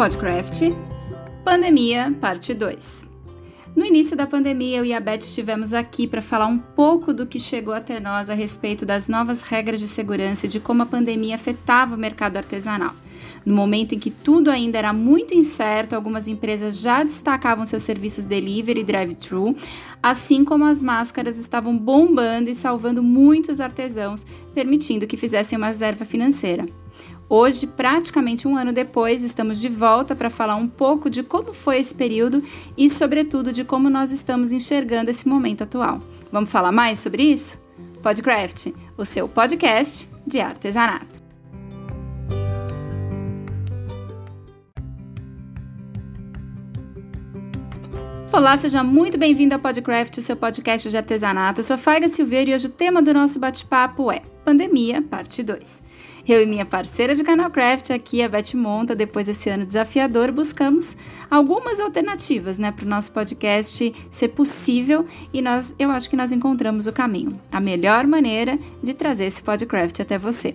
Podcraft Pandemia, parte 2. No início da pandemia, eu e a Beth estivemos aqui para falar um pouco do que chegou até nós a respeito das novas regras de segurança e de como a pandemia afetava o mercado artesanal. No momento em que tudo ainda era muito incerto, algumas empresas já destacavam seus serviços delivery e drive-thru, assim como as máscaras estavam bombando e salvando muitos artesãos, permitindo que fizessem uma reserva financeira. Hoje, praticamente um ano depois, estamos de volta para falar um pouco de como foi esse período e, sobretudo, de como nós estamos enxergando esse momento atual. Vamos falar mais sobre isso? Podcraft, o seu podcast de artesanato. Olá, seja muito bem-vindo ao Podcraft, o seu podcast de artesanato. Eu sou Faiga Silveira e hoje o tema do nosso bate-papo é Pandemia, parte 2. Eu e minha parceira de canal Craft, aqui a Beth Monta, depois desse ano desafiador, buscamos algumas alternativas, né, para o nosso podcast ser possível e nós, eu acho que nós encontramos o caminho, a melhor maneira de trazer esse podcast até você.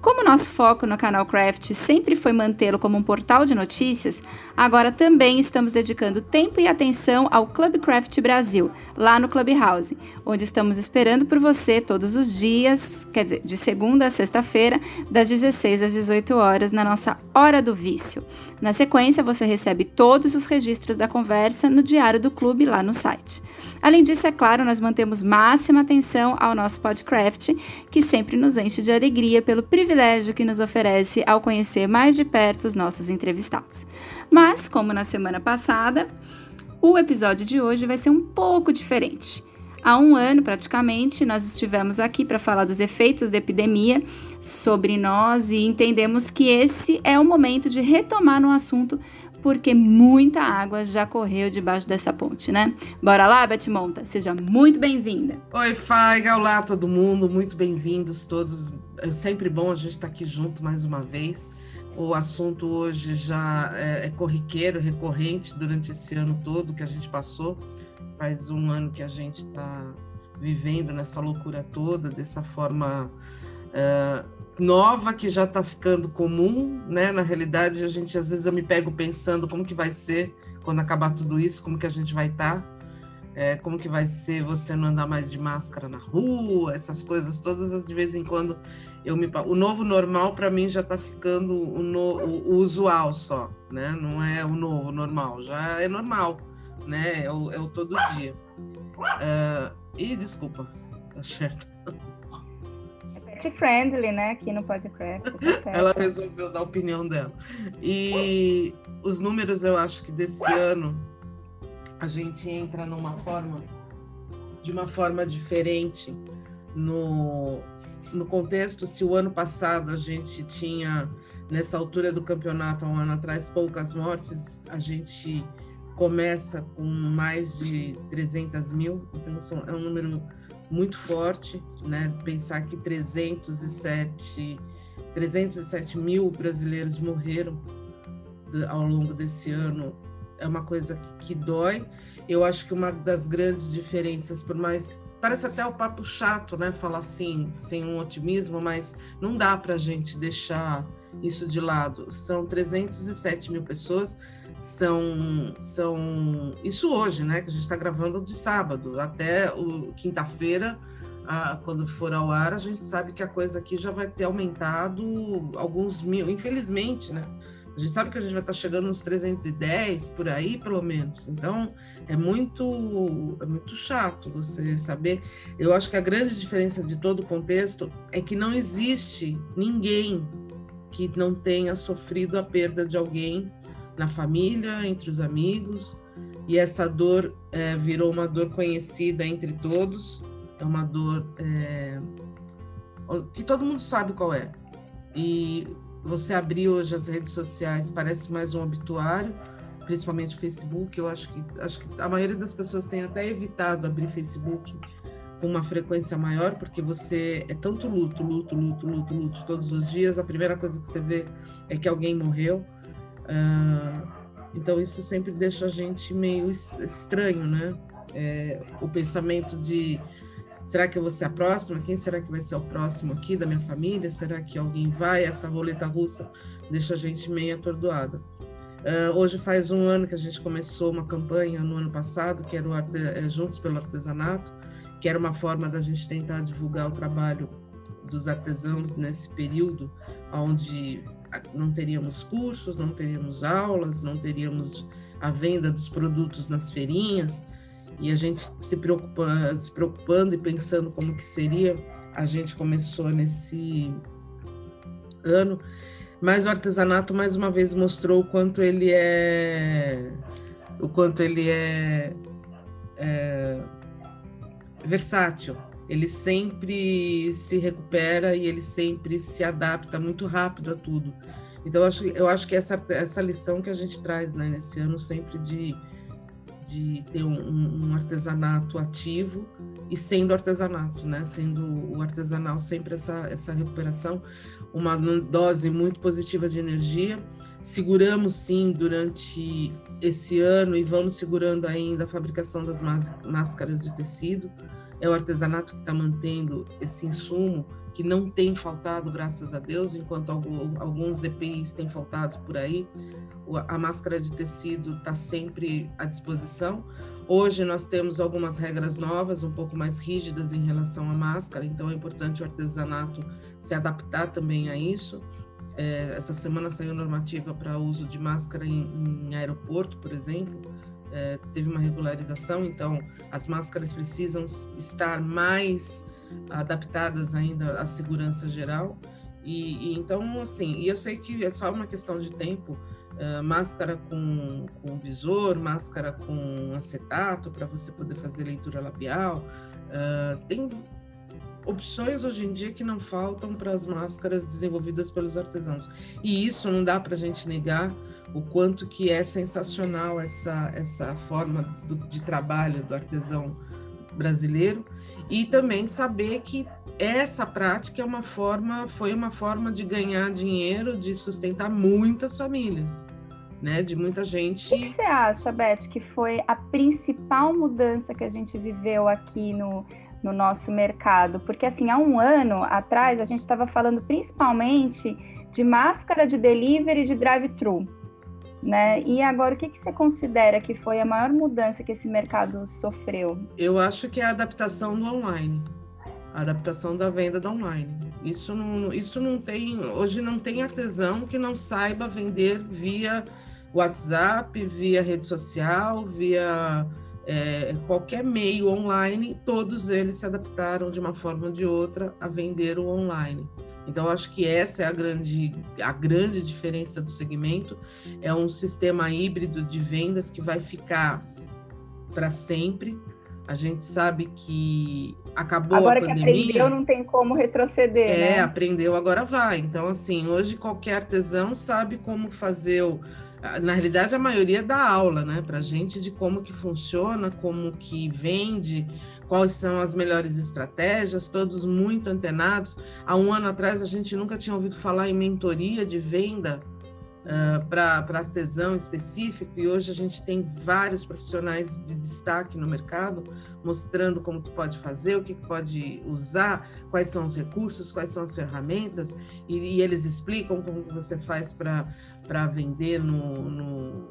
Como nosso foco no canal Craft sempre foi mantê-lo como um portal de notícias, agora também estamos dedicando tempo e atenção ao Club Craft Brasil, lá no Clubhouse, onde estamos esperando por você todos os dias, quer dizer, de segunda a sexta-feira, das 16 às 18 horas, na nossa Hora do Vício. Na sequência, você recebe todos os registros da conversa no diário do clube lá no site. Além disso, é claro, nós mantemos máxima atenção ao nosso podcast, que sempre nos enche de alegria pelo privilégio que nos oferece ao conhecer mais de perto os nossos entrevistados. Mas, como na semana passada, o episódio de hoje vai ser um pouco diferente. Há um ano, praticamente, nós estivemos aqui para falar dos efeitos da epidemia sobre nós e entendemos que esse é o momento de retomar no assunto porque muita água já correu debaixo dessa ponte, né? Bora lá, Beth Monta, seja muito bem-vinda. Oi, Faiga, olá todo mundo, muito bem-vindos todos. É sempre bom a gente estar aqui junto mais uma vez. O assunto hoje já é, é corriqueiro, recorrente durante esse ano todo que a gente passou. Faz um ano que a gente está vivendo nessa loucura toda, dessa forma uh, nova que já está ficando comum, né? Na realidade, a gente às vezes eu me pego pensando como que vai ser quando acabar tudo isso, como que a gente vai estar, tá, é, como que vai ser você não andar mais de máscara na rua, essas coisas todas de vez em quando eu me o novo normal para mim já está ficando o, no, o, usual só, né? Não é o novo normal, já é normal, né? É o, é o todo dia. Uh, e desculpa, tá certo pet friendly, né? Aqui no podcast. Tá Ela resolveu dar a opinião dela. E os números, eu acho que desse ano a gente entra numa forma, de uma forma diferente no, no contexto. Se o ano passado a gente tinha, nessa altura do campeonato, há um ano atrás, poucas mortes, a gente começa com mais de 300 mil, então é um número muito forte, né? Pensar que 307, 307 mil brasileiros morreram ao longo desse ano é uma coisa que dói. Eu acho que uma das grandes diferenças, por mais parece até o papo chato, né? Falar assim, sem um otimismo, mas não dá para a gente deixar isso de lado. São 307 mil pessoas são, são isso hoje, né? Que a gente está gravando de sábado até o quinta-feira, quando for ao ar, a gente sabe que a coisa aqui já vai ter aumentado alguns mil, infelizmente, né? A gente sabe que a gente vai estar tá chegando nos 310 por aí, pelo menos. Então, é muito, é muito chato você saber. Eu acho que a grande diferença de todo o contexto é que não existe ninguém que não tenha sofrido a perda de alguém na família, entre os amigos, e essa dor é, virou uma dor conhecida entre todos, é uma dor é, que todo mundo sabe qual é. E você abrir hoje as redes sociais parece mais um obituário, principalmente o Facebook. Eu acho que acho que a maioria das pessoas tem até evitado abrir Facebook com uma frequência maior, porque você é tanto luto, luto, luto, luto, luto todos os dias. A primeira coisa que você vê é que alguém morreu. Uh, então isso sempre deixa a gente meio estranho, né? É, o pensamento de será que eu vou ser a próxima? Quem será que vai ser o próximo aqui da minha família? Será que alguém vai? Essa roleta russa deixa a gente meio atordoada. Uh, hoje faz um ano que a gente começou uma campanha no ano passado, que era o Arte... É, Juntos pelo Artesanato, que era uma forma da gente tentar divulgar o trabalho dos artesãos nesse período, onde não teríamos cursos, não teríamos aulas, não teríamos a venda dos produtos nas feirinhas, e a gente se, preocupa, se preocupando e pensando como que seria, a gente começou nesse ano. Mas o artesanato mais uma vez mostrou o quanto ele é o quanto ele é, é versátil. Ele sempre se recupera e ele sempre se adapta muito rápido a tudo. Então eu acho, eu acho que essa essa lição que a gente traz né, nesse ano sempre de de ter um, um, artesanato ativo e sendo artesanato, né? Sendo o artesanal sempre essa, essa recuperação, uma dose muito positiva de energia. Seguramos sim durante esse ano e vamos segurando ainda a fabricação das máscaras de tecido. É o artesanato que está mantendo esse insumo que não tem faltado, graças a Deus, enquanto alguns EPIs têm faltado por aí a máscara de tecido está sempre à disposição. Hoje nós temos algumas regras novas, um pouco mais rígidas em relação à máscara, então é importante o artesanato se adaptar também a isso. É, essa semana saiu normativa para uso de máscara em, em aeroporto, por exemplo. É, teve uma regularização, então as máscaras precisam estar mais adaptadas ainda à segurança geral. E, e então, assim, e eu sei que é só uma questão de tempo uh, máscara com, com visor, máscara com acetato para você poder fazer leitura labial. Uh, tem opções hoje em dia que não faltam para as máscaras desenvolvidas pelos artesãos. E isso não dá para a gente negar o quanto que é sensacional essa, essa forma do, de trabalho do artesão brasileiro e também saber que essa prática é uma forma, foi uma forma de ganhar dinheiro, de sustentar muitas famílias, né? De muita gente. O que você acha, Beth, que foi a principal mudança que a gente viveu aqui no, no nosso mercado? Porque assim, há um ano atrás a gente estava falando principalmente de máscara de delivery de drive-thru. Né? E agora, o que, que você considera que foi a maior mudança que esse mercado sofreu? Eu acho que é a adaptação do online a adaptação da venda da online. Isso não, isso não tem, hoje não tem artesão que não saiba vender via WhatsApp, via rede social, via é, qualquer meio online, todos eles se adaptaram de uma forma ou de outra a vender o online. Então, acho que essa é a grande, a grande diferença do segmento. É um sistema híbrido de vendas que vai ficar para sempre, a gente sabe que acabou agora a pandemia. Agora que aprendeu, não tem como retroceder. É, né? aprendeu, agora vai. Então, assim, hoje qualquer artesão sabe como fazer o. Na realidade, a maioria dá aula, né, para gente de como que funciona, como que vende, quais são as melhores estratégias, todos muito antenados. Há um ano atrás, a gente nunca tinha ouvido falar em mentoria de venda uh, para artesão específico, e hoje a gente tem vários profissionais de destaque no mercado, mostrando como que pode fazer, o que pode usar, quais são os recursos, quais são as ferramentas, e, e eles explicam como que você faz para vender no, no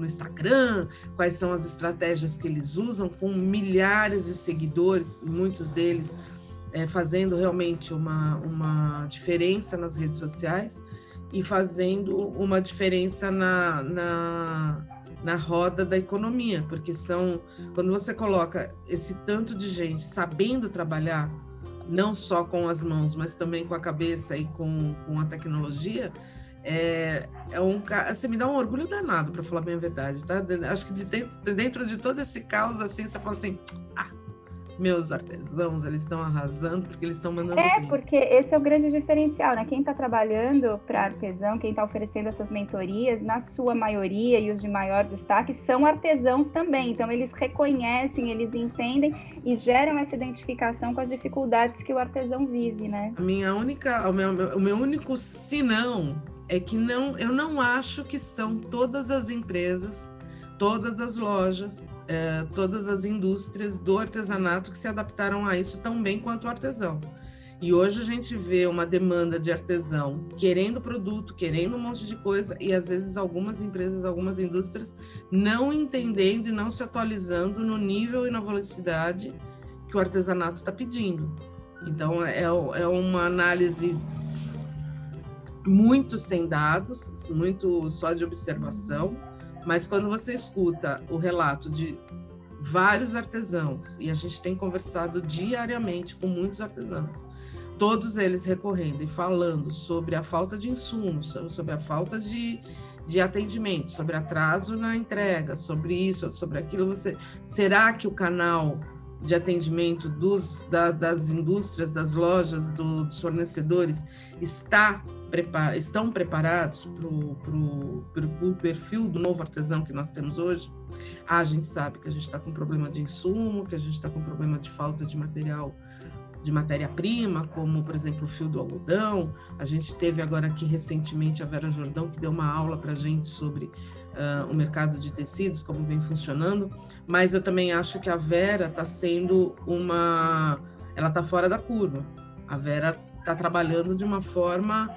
no Instagram, quais são as estratégias que eles usam, com milhares de seguidores, muitos deles é, fazendo realmente uma, uma diferença nas redes sociais e fazendo uma diferença na, na, na roda da economia, porque são quando você coloca esse tanto de gente sabendo trabalhar não só com as mãos, mas também com a cabeça e com, com a tecnologia, é, é um você me dá um orgulho danado para falar bem a verdade, tá? Acho que de dentro, dentro de todo esse caos assim, você fala assim, ah, meus artesãos, eles estão arrasando porque eles estão mandando. É, bem. porque esse é o grande diferencial, né? Quem está trabalhando para artesão, quem está oferecendo essas mentorias, na sua maioria e os de maior destaque, são artesãos também. Então, eles reconhecem, eles entendem e geram essa identificação com as dificuldades que o artesão vive, né? A minha única, o meu, o meu único sinão é que não, eu não acho que são todas as empresas, todas as lojas é, todas as indústrias do artesanato que se adaptaram a isso tão bem quanto o artesão. E hoje a gente vê uma demanda de artesão querendo produto, querendo um monte de coisa, e às vezes algumas empresas, algumas indústrias não entendendo e não se atualizando no nível e na velocidade que o artesanato está pedindo. Então, é, é uma análise muito sem dados, muito só de observação, mas quando você escuta o relato de vários artesãos, e a gente tem conversado diariamente com muitos artesãos, todos eles recorrendo e falando sobre a falta de insumos, sobre a falta de, de atendimento, sobre atraso na entrega, sobre isso, sobre aquilo. Você, será que o canal de atendimento dos, da, das indústrias, das lojas, do, dos fornecedores está prepar, estão preparados para o perfil do novo artesão que nós temos hoje? Ah, a gente sabe que a gente está com problema de insumo, que a gente está com problema de falta de material de matéria-prima, como, por exemplo, o fio do algodão. A gente teve agora aqui recentemente a Vera Jordão, que deu uma aula para a gente sobre uh, o mercado de tecidos, como vem funcionando. Mas eu também acho que a Vera está sendo uma. Ela está fora da curva. A Vera está trabalhando de uma forma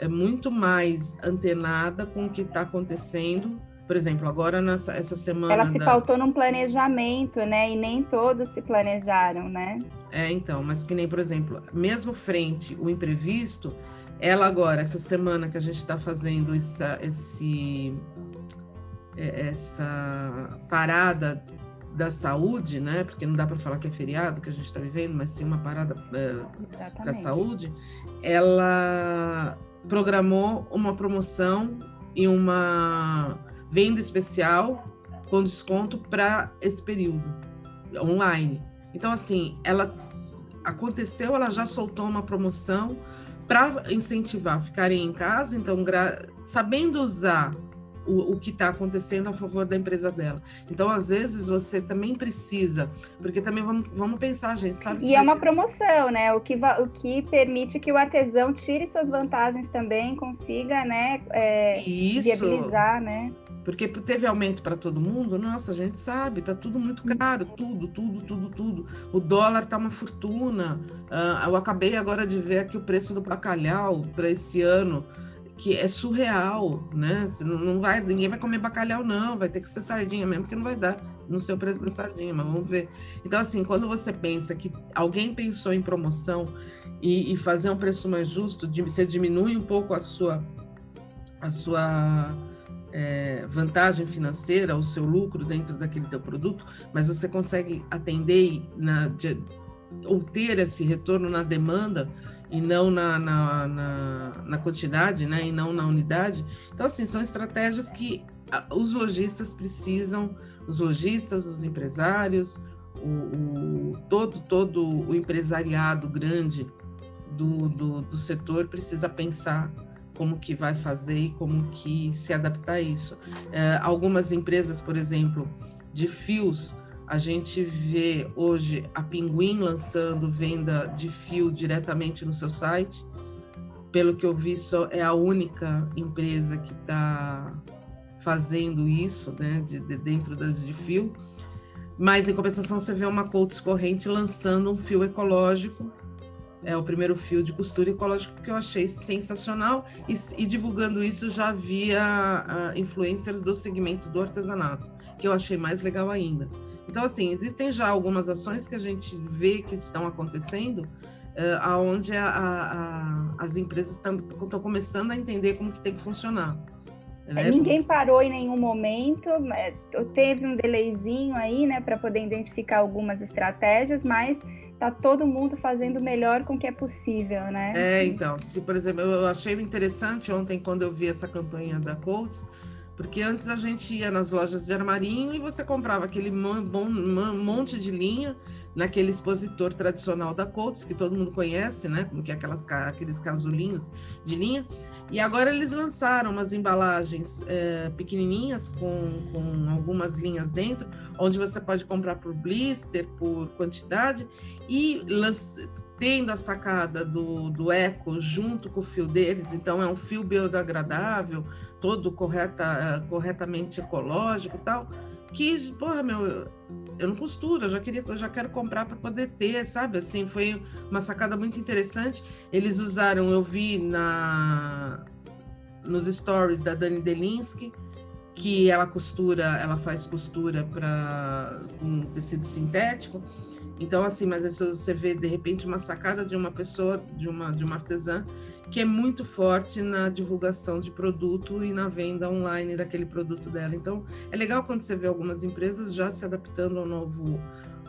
é, muito mais antenada com o que está acontecendo por exemplo, agora nessa essa semana. Ela se da... faltou num planejamento, né? E nem todos se planejaram, né? É, então, mas que nem, por exemplo, mesmo frente o imprevisto, ela agora, essa semana que a gente está fazendo essa, esse, é, essa parada da saúde, né? Porque não dá para falar que é feriado que a gente está vivendo, mas sim uma parada é, da saúde. Ela programou uma promoção e uma venda especial com desconto para esse período online. Então, assim, ela aconteceu, ela já soltou uma promoção para incentivar ficarem em casa, então, sabendo usar o, o que está acontecendo a favor da empresa dela. Então, às vezes, você também precisa, porque também vamos, vamos pensar, gente, sabe? E é uma promoção, né? O que, o que permite que o artesão tire suas vantagens também, consiga, né? É, Isso. viabilizar, né? Porque teve aumento para todo mundo, nossa, a gente sabe, tá tudo muito caro, tudo, tudo, tudo, tudo. O dólar tá uma fortuna. Uh, eu acabei agora de ver aqui o preço do bacalhau para esse ano, que é surreal, né? Não vai, ninguém vai comer bacalhau, não, vai ter que ser sardinha mesmo, porque não vai dar no seu preço da sardinha, mas vamos ver. Então, assim, quando você pensa que alguém pensou em promoção e, e fazer um preço mais justo, você diminui um pouco a sua. A sua é, vantagem financeira, o seu lucro dentro daquele teu produto, mas você consegue atender na, de, ou ter esse retorno na demanda e não na, na, na, na, quantidade, né? E não na unidade. Então, assim, são estratégias que os lojistas precisam, os lojistas, os empresários, o, o todo, todo o empresariado grande do, do, do setor precisa pensar como que vai fazer e como que se adaptar a isso. É, algumas empresas, por exemplo, de fios, a gente vê hoje a Pinguim lançando venda de fio diretamente no seu site. Pelo que eu vi, só é a única empresa que está fazendo isso, né, de, de, dentro das de fio. Mas em compensação, você vê uma Coates Corrente lançando um fio ecológico é o primeiro fio de costura ecológico que eu achei sensacional e, e divulgando isso já via uh, influencers do segmento do artesanato, que eu achei mais legal ainda. Então, assim, existem já algumas ações que a gente vê que estão acontecendo, uh, aonde a, a, a, as empresas estão começando a entender como que tem que funcionar. Né? Ninguém parou em nenhum momento, é, teve um delayzinho aí, né, para poder identificar algumas estratégias, mas tá todo mundo fazendo o melhor com o que é possível, né? É, então, se por exemplo, eu achei interessante ontem quando eu vi essa campanha da Coates, porque antes a gente ia nas lojas de armarinho e você comprava aquele monte de linha naquele expositor tradicional da Coates, que todo mundo conhece, né? Como que é aquelas, aqueles casulinhos de linha. E agora eles lançaram umas embalagens é, pequenininhas com, com algumas linhas dentro, onde você pode comprar por blister, por quantidade, e tendo a sacada do, do eco junto com o fio deles, então é um fio biodegradável, todo correta, corretamente ecológico e tal, que, porra, meu, eu não costuro, eu já queria, eu já quero comprar para poder ter, sabe? Assim, foi uma sacada muito interessante. Eles usaram, eu vi na nos stories da Dani Delinsky, que ela costura, ela faz costura para com tecido sintético. Então, assim, mas você vê de repente uma sacada de uma pessoa, de uma, de uma artesã, que é muito forte na divulgação de produto e na venda online daquele produto dela. Então, é legal quando você vê algumas empresas já se adaptando ao novo,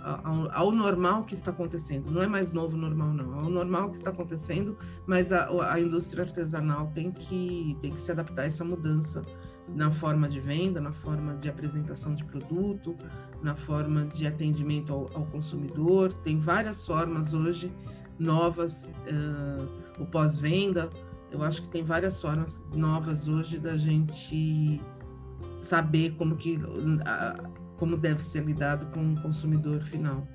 ao, ao, normal que está acontecendo. Não é mais novo normal, não. É o normal que está acontecendo, mas a, a indústria artesanal tem que, tem que se adaptar a essa mudança na forma de venda, na forma de apresentação de produto, na forma de atendimento ao, ao consumidor. Tem várias formas hoje novas, uh, o pós-venda. Eu acho que tem várias formas novas hoje da gente saber como que uh, como deve ser lidado com o consumidor final.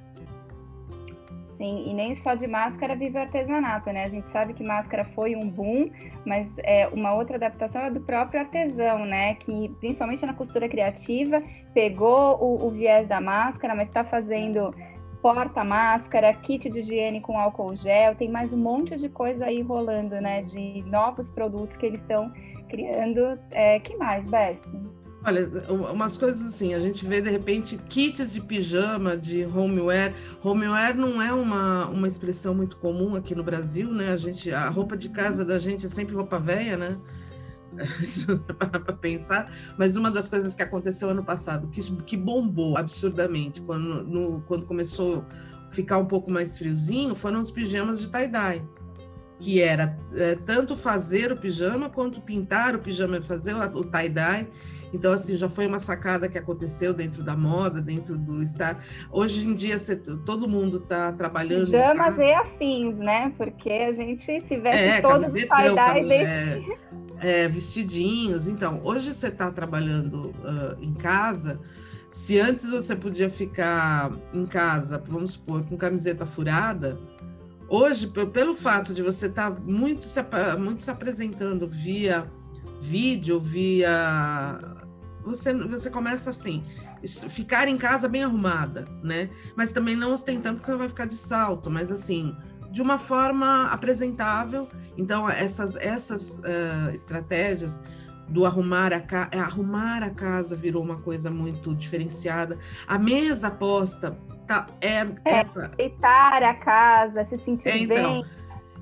Sim, e nem só de máscara vive o artesanato, né? A gente sabe que máscara foi um boom, mas é, uma outra adaptação é do próprio artesão, né? Que principalmente na costura criativa pegou o, o viés da máscara, mas está fazendo porta-máscara, kit de higiene com álcool gel, tem mais um monte de coisa aí rolando, né? De novos produtos que eles estão criando. É, que mais, Beth? Olha, umas coisas assim, a gente vê de repente kits de pijama, de homeware. Homeware não é uma, uma expressão muito comum aqui no Brasil, né? A gente, a roupa de casa da gente é sempre roupa velha, né? Se você parar para pensar, mas uma das coisas que aconteceu ano passado, que, que bombou absurdamente quando, no, quando começou a ficar um pouco mais friozinho, foram os pijamas de tie-dye que era é, tanto fazer o pijama quanto pintar o pijama, fazer o, tie-dye. Então, assim, já foi uma sacada que aconteceu dentro da moda, dentro do estar. Hoje em dia, você, todo mundo está trabalhando. Pijamas e afins, né? Porque a gente se veste é, todos os tie-dye é, é, vestidinhos. Então, hoje você está trabalhando uh, em casa. Se antes você podia ficar em casa, vamos supor, com camiseta furada, hoje, pelo fato de você estar tá muito, se, muito se apresentando via vídeo, via. Você, você começa assim, ficar em casa bem arrumada, né? Mas também não ostentando que você vai ficar de salto, mas assim, de uma forma apresentável. Então, essas, essas uh, estratégias do arrumar a casa, é, arrumar a casa virou uma coisa muito diferenciada. A mesa posta tá, é, é, é a casa, se sentir é, então, bem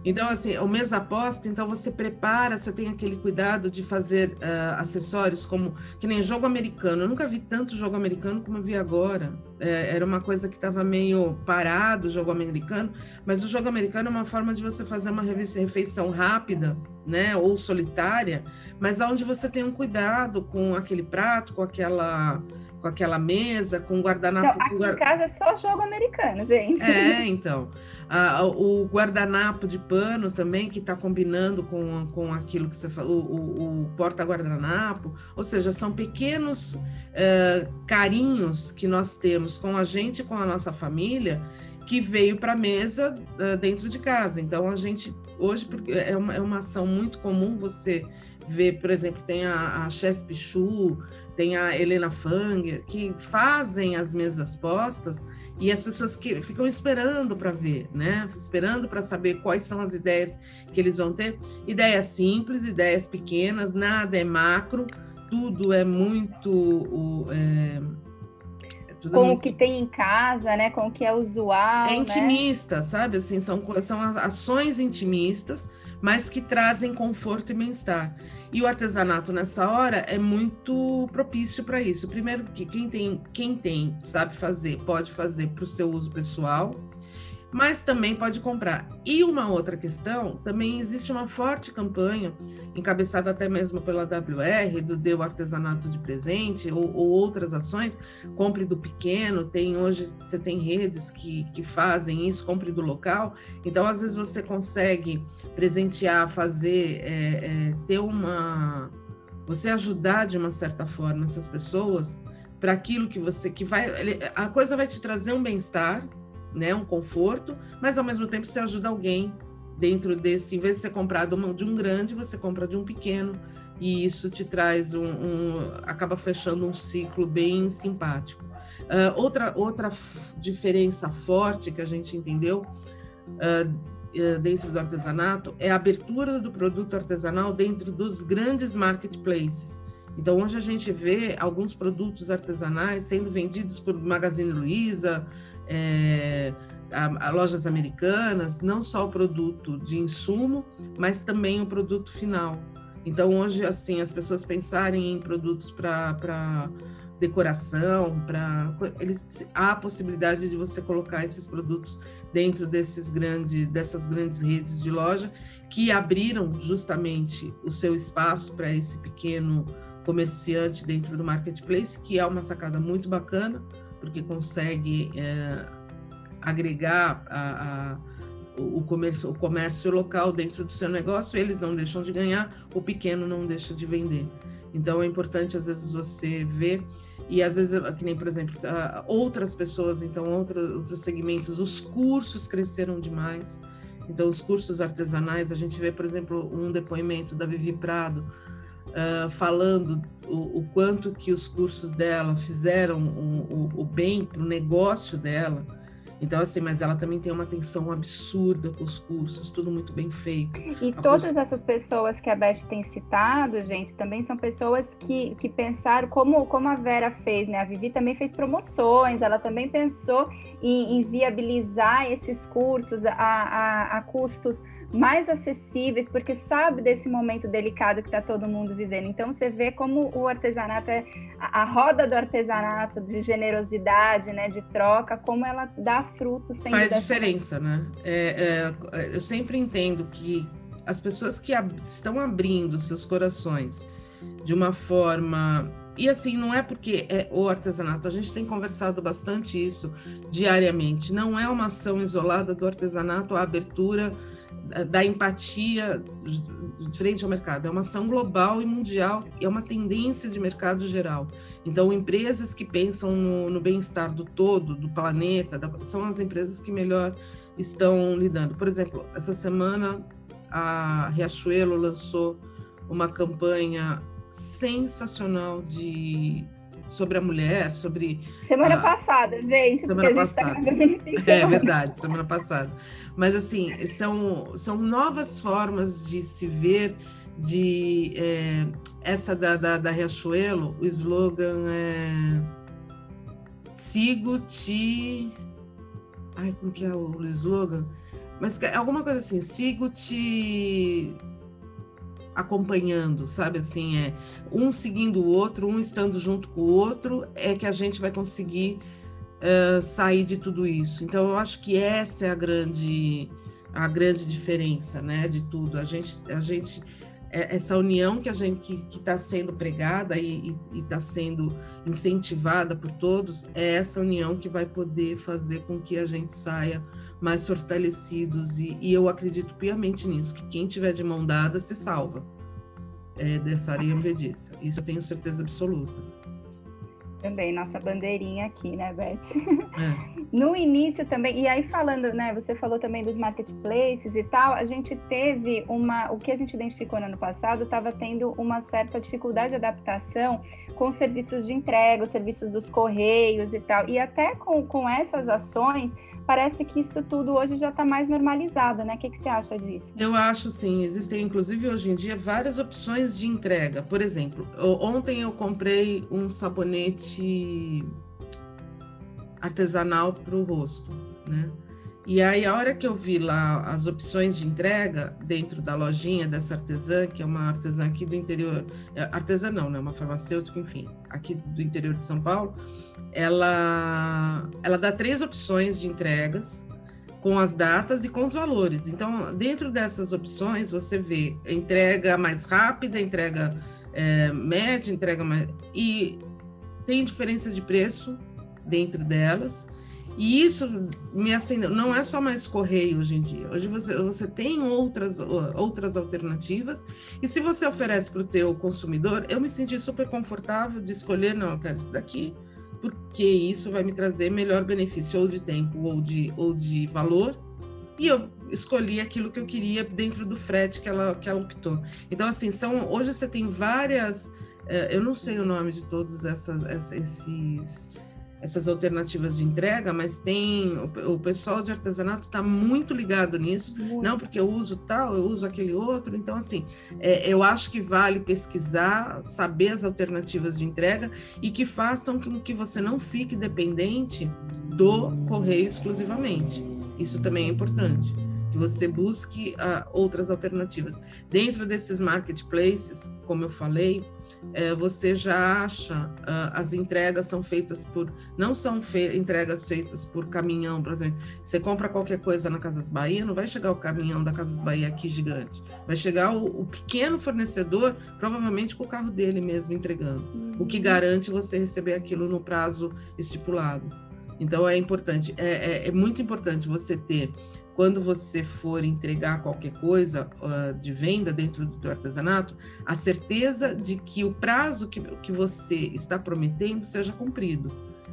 então, assim, o mês aposta, então você prepara, você tem aquele cuidado de fazer uh, acessórios como que nem jogo americano. Eu nunca vi tanto jogo americano como eu vi agora. É, era uma coisa que estava meio parado o jogo americano, mas o jogo americano é uma forma de você fazer uma refeição rápida, né, ou solitária, mas aonde você tem um cuidado com aquele prato, com aquela com aquela mesa, com guardanapo. Não, aqui em casa é só jogo americano, gente. É, então. Ah, o guardanapo de pano também, que está combinando com, com aquilo que você falou, o, o porta-guardanapo. Ou seja, são pequenos uh, carinhos que nós temos com a gente, com a nossa família, que veio para a mesa uh, dentro de casa. Então, a gente, hoje, é uma, é uma ação muito comum você ver, por exemplo, tem a, a Chess Pichu, tem a Helena Fang, que fazem as mesas postas e as pessoas que ficam esperando para ver, né? Esperando para saber quais são as ideias que eles vão ter. Ideias simples, ideias pequenas, nada é macro, tudo é muito. É, com o que tem em casa, né? Com o que é usual. É né? intimista, né? sabe? Assim, são, são ações intimistas mas que trazem conforto e bem-estar. E o artesanato nessa hora é muito propício para isso. Primeiro que quem tem, quem tem, sabe fazer, pode fazer para o seu uso pessoal, mas também pode comprar. E uma outra questão, também existe uma forte campanha, encabeçada até mesmo pela WR, do Deu Artesanato de Presente, ou, ou, outras ações, compre do pequeno, tem hoje, você tem redes que, que fazem isso, compre do local, então às vezes você consegue presentear, fazer, é, é, ter uma... você ajudar de uma certa forma essas pessoas para aquilo que você, que vai, a coisa vai te trazer um bem-estar, né, um conforto, mas ao mesmo tempo você ajuda alguém dentro desse, em vez de você comprar de, um grande, você compra de um pequeno e isso te traz um, um acaba fechando um ciclo bem simpático. Uh, outra outra diferença forte que a gente entendeu uh, dentro do artesanato é a abertura do produto artesanal dentro dos grandes marketplaces. Então, hoje a gente vê alguns produtos artesanais sendo vendidos por Magazine Luiza, é, a, a lojas americanas, não só o produto de insumo, mas também o produto final. Então, hoje, assim, as pessoas pensarem em produtos para decoração, para eles há a possibilidade de você colocar esses produtos dentro desses grandes dessas grandes redes de loja que abriram justamente o seu espaço para esse pequeno comerciante dentro do marketplace, que é uma sacada muito bacana, porque consegue é, agregar a, a, o, comércio, o comércio local dentro do seu negócio, eles não deixam de ganhar, o pequeno não deixa de vender. Então é importante às vezes você ver e às vezes que nem por exemplo outras pessoas, então outros, outros segmentos, os cursos cresceram demais. Então os cursos artesanais, a gente vê por exemplo um depoimento da Vivi Prado uh, falando o, o, quanto que os cursos dela fizeram o, o, o bem para o negócio dela então, assim, mas ela também tem uma atenção absurda com os cursos, tudo muito bem feito. E a todas curs... essas pessoas que a Beth tem citado, gente, também são pessoas que, que pensaram, como, como a Vera fez, né? A Vivi também fez promoções, ela também pensou em, em viabilizar esses cursos a, a, a custos mais acessíveis, porque sabe desse momento delicado que está todo mundo vivendo. Então você vê como o artesanato é a, roda do artesanato de generosidade, né, de troca, como ela dá frutos sem faz diferença, né? É, é, eu sempre entendo que as pessoas que ab estão abrindo seus corações de uma forma e assim, não é porque é o artesanato, a gente tem conversado bastante isso diariamente. Não é uma ação isolada do artesanato, a abertura da empatia frente ao mercado. É uma ação global e mundial, é uma tendência de mercado geral. Então, empresas que pensam no, no bem-estar do todo, do planeta, da, são as empresas que melhor estão lidando. Por exemplo, essa semana a Riachuelo lançou uma campanha sensacional de sobre a mulher, sobre. Semana a... passada, gente. Semana tá passada. Tá é verdade, semana passada. Mas, assim, são, são novas formas de se ver, de. É, essa da, da, da Riachuelo, o slogan é. Sigo-te. Ai, como que é o slogan? Mas é alguma coisa assim, sigo-te acompanhando, sabe? Assim, é um seguindo o outro, um estando junto com o outro, é que a gente vai conseguir sair de tudo isso. Então, eu acho que essa é a grande, a grande diferença, né? De tudo. A gente, a gente é, essa união que a gente que está sendo pregada e está sendo incentivada por todos é essa união que vai poder fazer com que a gente saia mais fortalecidos e, e eu acredito piamente nisso que quem tiver de mão dada se salva é, dessa areia movediça isso eu tenho certeza absoluta também, nossa bandeirinha aqui, né, Beth? É. no início também, e aí falando, né, você falou também dos marketplaces e tal, a gente teve uma, o que a gente identificou no ano passado, estava tendo uma certa dificuldade de adaptação com os serviços de entrega, os serviços dos correios e tal, e até com, com essas ações, parece que isso tudo hoje já está mais normalizado, né? O que, que você acha disso? Eu acho sim. Existem, inclusive, hoje em dia, várias opções de entrega. Por exemplo, ontem eu comprei um sabonete artesanal para o rosto, né? E aí, a hora que eu vi lá as opções de entrega dentro da lojinha dessa artesã, que é uma artesã aqui do interior, é, artesã não, né? Uma farmacêutica, enfim, aqui do interior de São Paulo, ela, ela dá três opções de entregas com as datas e com os valores. Então, dentro dessas opções, você vê entrega mais rápida, entrega é, média, entrega mais. E tem diferença de preço dentro delas. E isso me acendeu. Não é só mais correio hoje em dia. Hoje você, você tem outras, outras alternativas. E se você oferece para o teu consumidor, eu me senti super confortável de escolher, não, eu quero esse daqui, porque isso vai me trazer melhor benefício ou de tempo ou de, ou de valor e eu escolhi aquilo que eu queria dentro do frete que ela, que ela optou. Então, assim, são, hoje você tem várias, eu não sei o nome de todos essas, esses essas alternativas de entrega, mas tem o, o pessoal de artesanato está muito ligado nisso, muito. não porque eu uso tal, eu uso aquele outro. Então, assim, é, eu acho que vale pesquisar, saber as alternativas de entrega e que façam com que você não fique dependente do correio exclusivamente. Isso também é importante que você busque uh, outras alternativas. Dentro desses marketplaces, como eu falei, você já acha as entregas são feitas por não são fe entregas feitas por caminhão, por exemplo. Você compra qualquer coisa na Casas Bahia, não vai chegar o caminhão da Casas Bahia aqui gigante. Vai chegar o, o pequeno fornecedor, provavelmente com o carro dele mesmo entregando. Uhum. O que uhum. garante você receber aquilo no prazo estipulado. Então é importante, é, é, é muito importante você ter quando você for entregar qualquer coisa uh, de venda dentro do artesanato, a certeza de que o prazo que, que você está prometendo seja cumprido.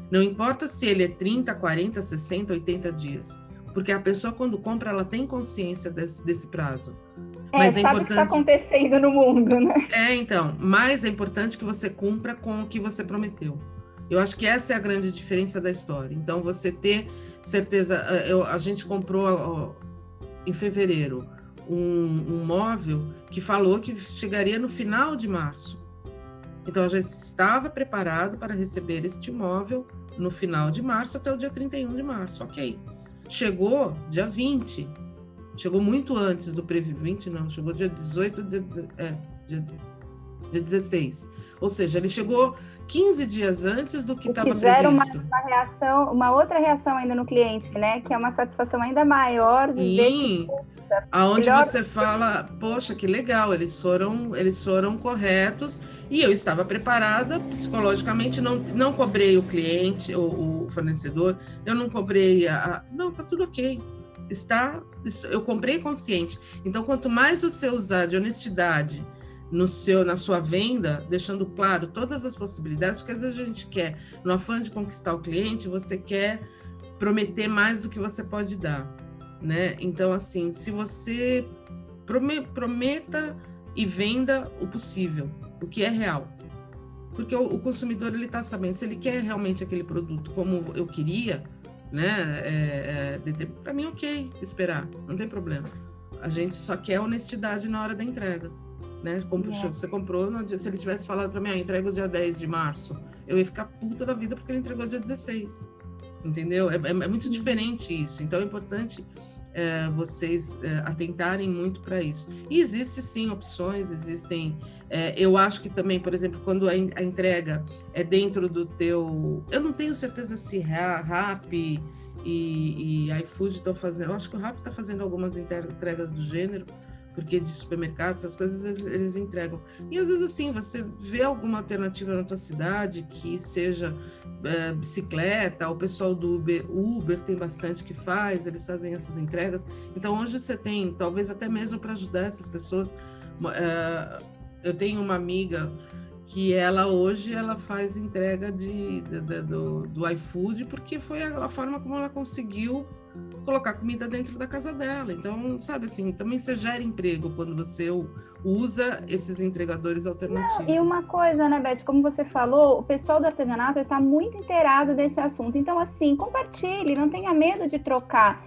Não importa se ele é 30, 40, 60, 80 dias, porque a pessoa, quando compra, ela tem consciência desse, desse prazo. É, mas é importante... o que está acontecendo no mundo, né? É, então, mas é importante que você cumpra com o que você prometeu. Eu acho que essa é a grande diferença da história. Então, você ter certeza. Eh, eu, a gente comprou ó, em fevereiro um, um móvel que falou que chegaria no final de março. Então, a gente estava preparado para receber este móvel no final de março até o dia 31 de março. Ok. Chegou dia 20. Chegou muito antes do previsto. 20 não, chegou dia 18, dia, é, dia, dia 16. Ou seja, ele chegou 15 dias antes do que estava previsto. Uma, uma reação, uma outra reação ainda no cliente, né? Que é uma satisfação ainda maior de Sim. ver que, poxa, aonde melhor... você fala, poxa, que legal, eles foram, eles foram corretos e eu estava preparada psicologicamente, não, não cobrei o cliente, o, o fornecedor, eu não cobrei a, a, não, tá tudo ok. Está, eu comprei consciente. Então, quanto mais você usar de honestidade, no seu, na sua venda, deixando claro todas as possibilidades, porque às vezes a gente quer, no afã de conquistar o cliente, você quer prometer mais do que você pode dar, né? Então, assim, se você prometa e venda o possível, o que é real, porque o, consumidor ele está sabendo se ele quer realmente aquele produto como eu queria, né? É, é, Para mim, ok, esperar, não tem problema. A gente só quer honestidade na hora da entrega né? Como é. você comprou, se ele tivesse falado para mim, ah, entrega o dia 10 de março, eu ia ficar puta da vida porque ele entregou dia 16. Entendeu? É, é, é muito diferente isso. Então é importante é, vocês é, atentarem muito para isso. E existe sim opções, existem. É, eu acho que também, por exemplo, quando a, a, entrega é dentro do teu. Eu não tenho certeza se Rap e, e iFood estão fazendo. Eu acho que o Rap está fazendo algumas entregas do gênero porque de supermercado, essas coisas eles, entregam. E às vezes assim, você vê alguma alternativa na tua cidade que seja é, bicicleta, o pessoal do Uber, Uber tem bastante que faz, eles fazem essas entregas. Então hoje você tem, talvez até mesmo para ajudar essas pessoas, é, eu tenho uma amiga que ela hoje ela faz entrega de, de, de do, do iFood porque foi a forma como ela conseguiu colocar comida dentro da casa dela. Então, sabe assim, também você gera emprego quando você usa esses entregadores alternativos. Não, e uma coisa, né, Beth, como você falou, o pessoal do artesanato está muito inteirado desse assunto. Então, assim, compartilhe, não tenha medo de trocar.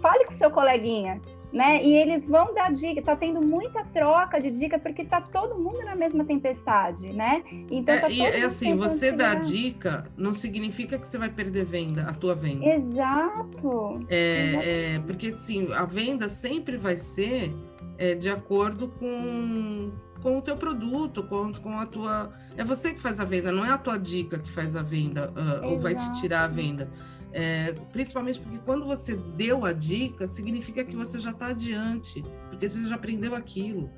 Fale com seu coleguinha né? E eles vão dar dica, tá tendo muita troca de dica porque tá todo mundo na mesma tempestade, né? Então tá é, e é assim, você dá dica não significa que você vai perder venda, a tua venda. Exato. É, é porque assim, a venda sempre vai ser é, de acordo com com o teu produto, com, com a tua. É você que faz a venda, não é a tua dica que faz a venda uh, ou vai te tirar a venda. É, principalmente porque quando você deu a dica, significa que você já está adiante, porque você já aprendeu aquilo.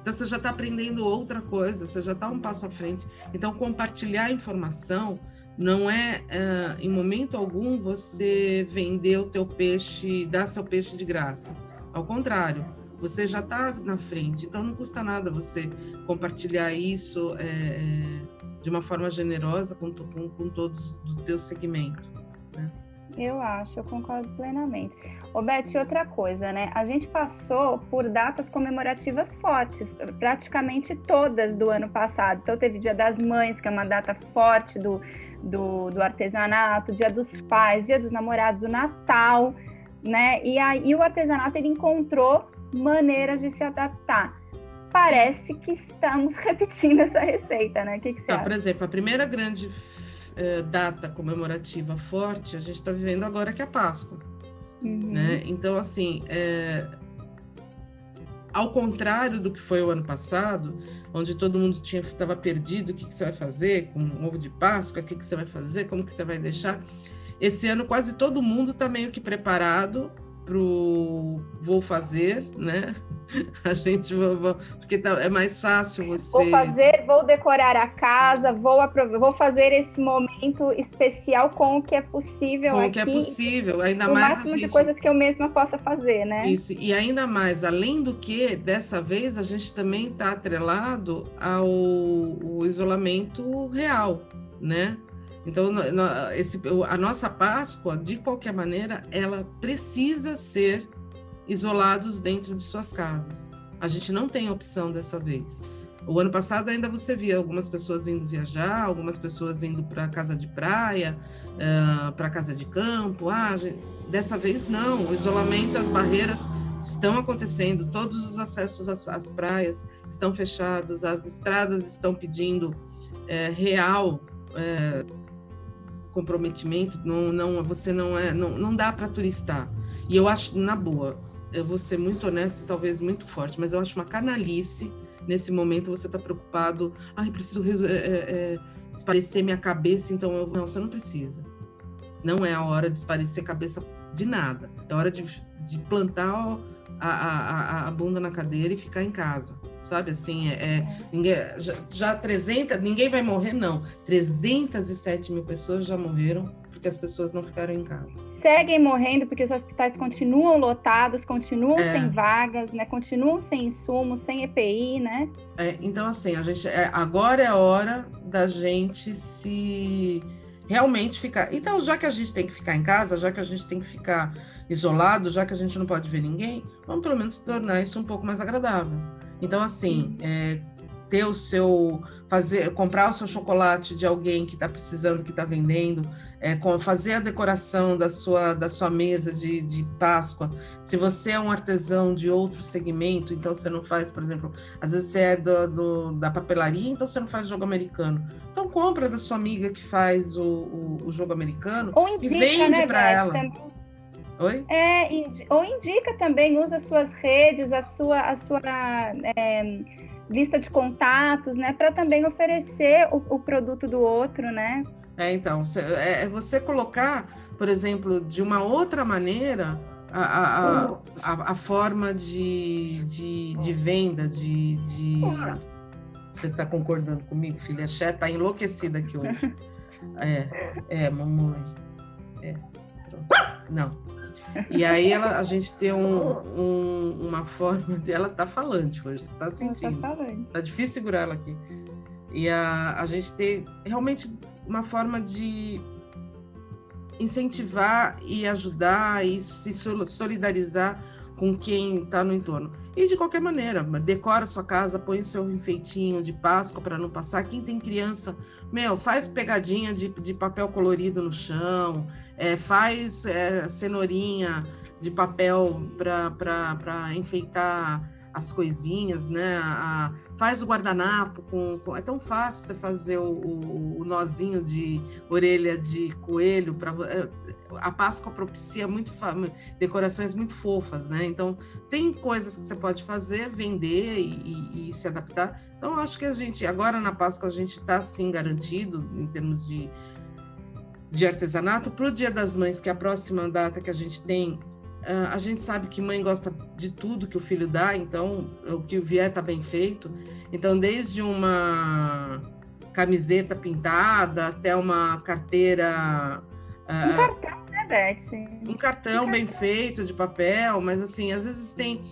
Então você já está aprendendo outra coisa, você já está um passo à frente. Então compartilhar informação não é, é, em momento algum você vender o teu peixe, dar seu peixe de graça. Ao contrário, você já está na frente. Então não custa nada você compartilhar isso é, é de uma forma generosa com, com, com todos do teu segmento. Eu acho, eu concordo plenamente. Ô, Beth, outra coisa, né? A gente passou por datas comemorativas fortes, praticamente todas do ano passado. Então, teve Dia das Mães, que é uma data forte do, do, do artesanato, Dia dos Pais, Dia dos Namorados, o Natal, né? E aí o artesanato ele encontrou maneiras de se adaptar. Parece que estamos repetindo essa receita, né? O que, que você ah, acha? Por exemplo, a primeira grande eh, data comemorativa forte a gente está vivendo agora que é a Páscoa. Uhum. Né? Então, assim, é... ao contrário do que foi o ano passado, onde todo mundo tinha estava perdido, o que, que você vai fazer com o ovo de Páscoa, o que, que você vai fazer, como que você vai deixar. Esse ano quase todo mundo está meio que preparado pro vou fazer, né? A gente vou, porque tá, é mais fácil você. Vou fazer, vou decorar a casa, vou vou fazer esse momento especial com o que é possível com o que é possível, ainda o mais. O máximo gente... de coisas que eu mesma possa fazer, né? Isso, e ainda mais, além do que, dessa vez a gente também está atrelado ao isolamento real, né? Então, esse, a nossa Páscoa, de qualquer maneira, ela precisa ser isolados dentro de suas casas. A gente não tem opção dessa vez. O ano passado ainda você via algumas pessoas indo viajar, algumas pessoas indo para casa de praia, uh, eh, para casa de campo. Ah, gente, dessa vez não. O isolamento, as barreiras estão acontecendo, todos os acessos às, às praias estão fechados, as estradas estão pedindo é, real é, comprometimento, não, não, você não é, não, não dá para turistar. E eu acho, na boa, eu vou ser muito honesta, talvez muito forte, mas eu acho uma canalice nesse momento você está preocupado, ai, preciso é, é, esparecer minha cabeça, então eu, não, você não precisa. Não é a hora de esparecer cabeça de nada. É hora de, de plantar a, a, a, bunda na cadeira e ficar em casa, sabe? Assim, é, é ninguém, já, já 300, ninguém vai morrer, não. 307 mil pessoas já morreram porque as pessoas não ficaram em casa. Seguem morrendo porque os hospitais continuam lotados, continuam é. sem vagas, né? Continuam sem insumos, sem EPI, né? É, então, assim, a gente, é, agora é a hora da gente se realmente ficar. Então, já que a gente tem que ficar em casa, já que a gente tem que ficar isolado, já que a gente não pode ver ninguém, vamos pelo menos tornar isso um pouco mais agradável. Então, assim, é, ter o seu fazer comprar o seu chocolate de alguém que está precisando que está vendendo é, fazer a decoração da sua da sua mesa de, de Páscoa. Se você é um artesão de outro segmento então você não faz por exemplo às vezes você é do, do da papelaria então você não faz jogo americano. Então compra da sua amiga que faz o, o, o jogo americano indica, e vende né, para ela. Oi? É, ou indica também, usa suas redes, a sua, a sua é, lista de contatos, né, para também oferecer o, o, produto do outro, né? É, então, é, é você colocar, por exemplo, de uma outra maneira a, a, a, a forma de, de, de, venda, de. de... Você está concordando comigo, filha? A Xé está enlouquecida aqui hoje. É, é, mamãe. É, pronto. Não. E aí ela, a gente tem um, um, uma forma de. Ela tá falante hoje, você tá sentindo. Tá, tá difícil segurar ela aqui. E a, a gente tem realmente uma forma de incentivar e ajudar e se solidarizar com quem está no entorno. E de qualquer maneira, decora sua casa, põe o seu enfeitinho de Páscoa para não passar. Quem tem criança, meu, faz pegadinha de, de papel colorido no chão, é, faz é, cenourinha de papel para enfeitar as coisinhas, né? A, faz o guardanapo com, com, É tão fácil você fazer o, o, o nozinho de orelha de coelho para é, a Páscoa propicia muito decorações muito fofas, né? Então tem coisas que você pode fazer, vender e, e, e se adaptar. Então acho que a gente agora na Páscoa a gente está sim garantido em termos de de artesanato para o Dia das Mães, que é a próxima data que a gente tem a gente sabe que mãe gosta de tudo que o filho dá, então o que vier está bem feito. Então, desde uma camiseta pintada até uma carteira. Uh, um cartão, né, Beth? Um cartão um bem cartão. feito de papel, mas assim, às vezes tem.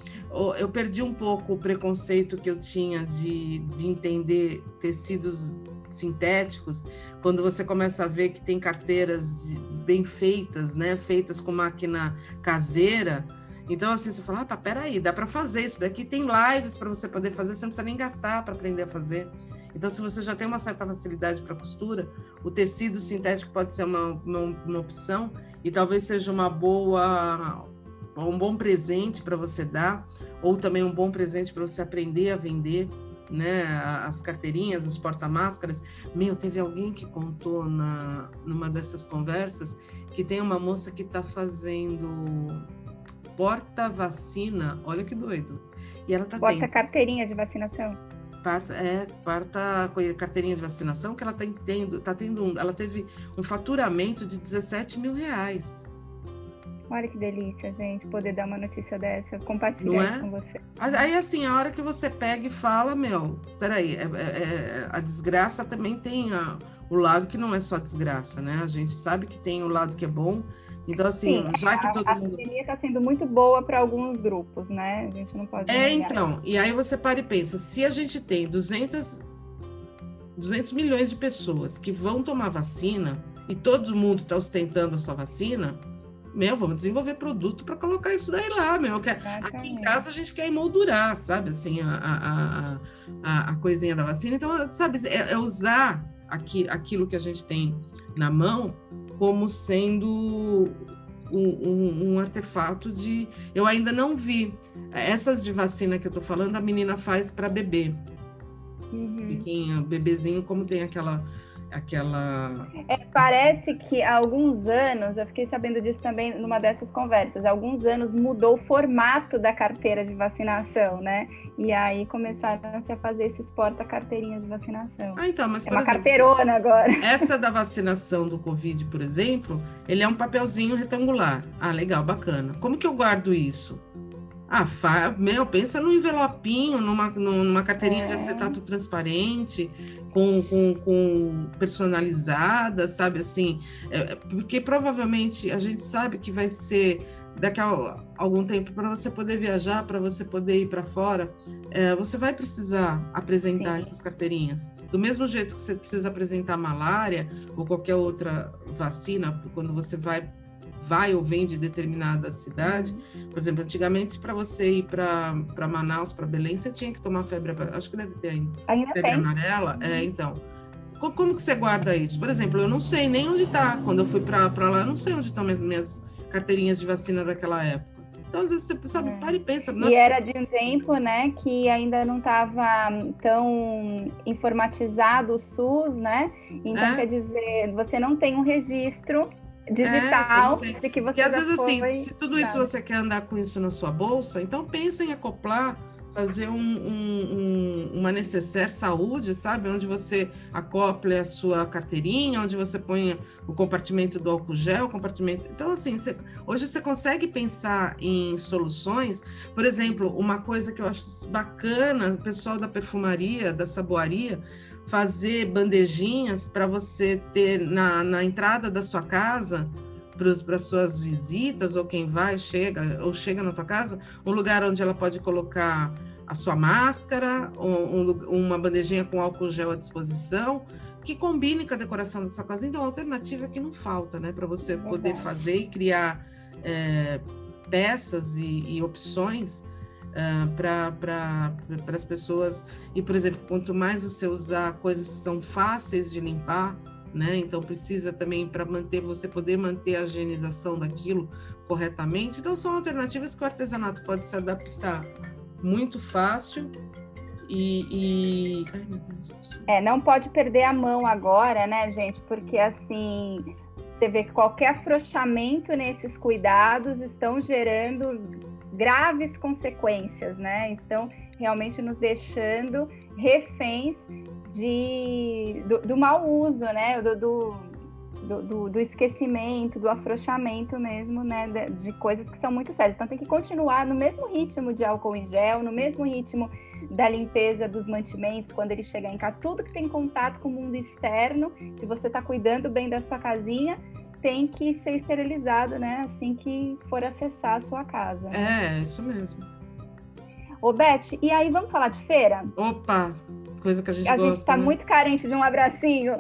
Eu perdi um pouco o preconceito que eu tinha de, de entender tecidos sintéticos, quando você começa a ver que tem carteiras de, bem feitas, né? Feitas com máquina caseira. Então, assim, você fala, ah, tá, peraí, dá para fazer isso daqui. Tem lives para você poder fazer, você não precisa nem gastar para aprender a fazer. Então, se você já tem uma certa facilidade para costura, o tecido sintético pode ser uma, uma, uma opção e talvez seja uma boa um bom presente para você dar, ou também um bom presente para você aprender a vender, né? As carteirinhas, os porta-máscaras. Meu, teve alguém que contou na, numa dessas conversas que tem uma moça que está fazendo porta-vacina. Olha que doido. E ela tá Porta carteirinha de vacinação. Parta, é, quarta carteirinha de vacinação que ela está tendo, tá tendo um, ela teve um faturamento de 17 mil reais. Olha que delícia, gente, poder dar uma notícia dessa, compartilhar é? com você. Aí, assim, a hora que você pega e fala, meu, peraí, é, é, é, a desgraça também tem a, o lado que não é só desgraça, né? A gente sabe que tem o lado que é bom. Então, assim, Sim, já que todo a, mundo. A pandemia está sendo muito boa para alguns grupos, né? A gente não pode. É, então. E aí você para e pensa: se a gente tem 200, 200 milhões de pessoas que vão tomar vacina e todo mundo está ostentando a sua vacina meu, vamos desenvolver produto para colocar isso daí lá, meu. Quer, aqui em casa a gente quer emoldurar, sabe, assim, a, a, a, a coisinha da vacina. Então, sabe, é, é usar aqui, aquilo que a gente tem na mão como sendo um, um, um, artefato de. Eu ainda não vi. Essas de vacina que eu tô falando, a menina faz para bebê. Uhum. bebezinho, como tem aquela aquela. É, parece que há alguns anos, eu fiquei sabendo disso também numa dessas conversas, há alguns anos mudou o formato da carteira de vacinação, né? E aí começaram a fazer esses porta-carteirinhas de vacinação. Ah, então, mas é uma exemplo, carteirona agora. Essa da vacinação do Covid, por exemplo, ele é um papelzinho retangular. Ah, legal, bacana. Como que eu guardo isso? Ah, fa... meu, pensa num envelopinho, numa, numa carteirinha é. de acetato transparente, com, com, com personalizada, sabe assim? É, porque provavelmente a gente sabe que vai ser daqui a algum tempo para você poder viajar, para você poder ir para fora, é, você vai precisar apresentar Sim. essas carteirinhas. Do mesmo jeito que você precisa apresentar malária ou qualquer outra vacina, quando você vai vai ou vem de determinada cidade. Por exemplo, antigamente, para você ir para Manaus, para Belém, você tinha que tomar febre, acho que deve ter ainda, ainda febre tem. amarela. É, então. Como que você guarda isso? Por exemplo, eu não sei nem onde está. Quando eu fui para lá, eu não sei onde estão minhas, minhas carteirinhas de vacina daquela época. Então, às vezes, você sabe, é. para e pensa. Não... E era de um tempo, né, que ainda não estava tão informatizado o SUS, né? Então, é. quer dizer, você não tem um registro digital é, de que você Porque às vezes assim, se tudo isso você quer andar com isso na sua bolsa, então pensa em acoplar, fazer um, um, um, uma necessaire saúde, sabe? Onde você acople a sua carteirinha, onde você põe o compartimento do álcool gel, o compartimento. Então, assim, você, hoje você consegue pensar em soluções. Por exemplo, uma coisa que eu acho bacana, o pessoal da perfumaria, da saboaria, fazer bandejinhas para você ter na, na entrada da sua casa para suas visitas ou quem vai chega ou chega na tua casa um lugar onde ela pode colocar a sua máscara um, uma bandejinha com álcool gel à disposição que combine com a decoração da sua casa. Então a alternativa é que não falta né para você poder fazer e criar é, peças e, e opções uh, para as pessoas. E, por exemplo, quanto mais você usar coisas que são fáceis de limpar, né? Então precisa também para manter você poder manter a higienização daquilo corretamente. Então são alternativas que o artesanato pode se adaptar muito fácil e, e... é não pode perder a mão agora, né, gente? Porque assim você vê que qualquer afrouxamento nesses cuidados estão gerando graves consequências, né? Estão realmente nos deixando reféns de, do, do mau uso, né? Do, do, do, do, esquecimento, do afrouxamento mesmo, né? De, de, coisas que são muito sérias. Então tem que continuar no mesmo ritmo de álcool em gel, no mesmo ritmo da limpeza dos mantimentos quando ele chegar em casa. Tudo que tem contato com o mundo externo, se você está cuidando bem da sua casinha, tem que ser esterilizado, né? Assim que for acessar a sua casa. É, isso mesmo. Ô, Beth, e aí vamos falar de feira? Opa! coisa que a gente a gosta. A gente está né? muito carente de um abracinho.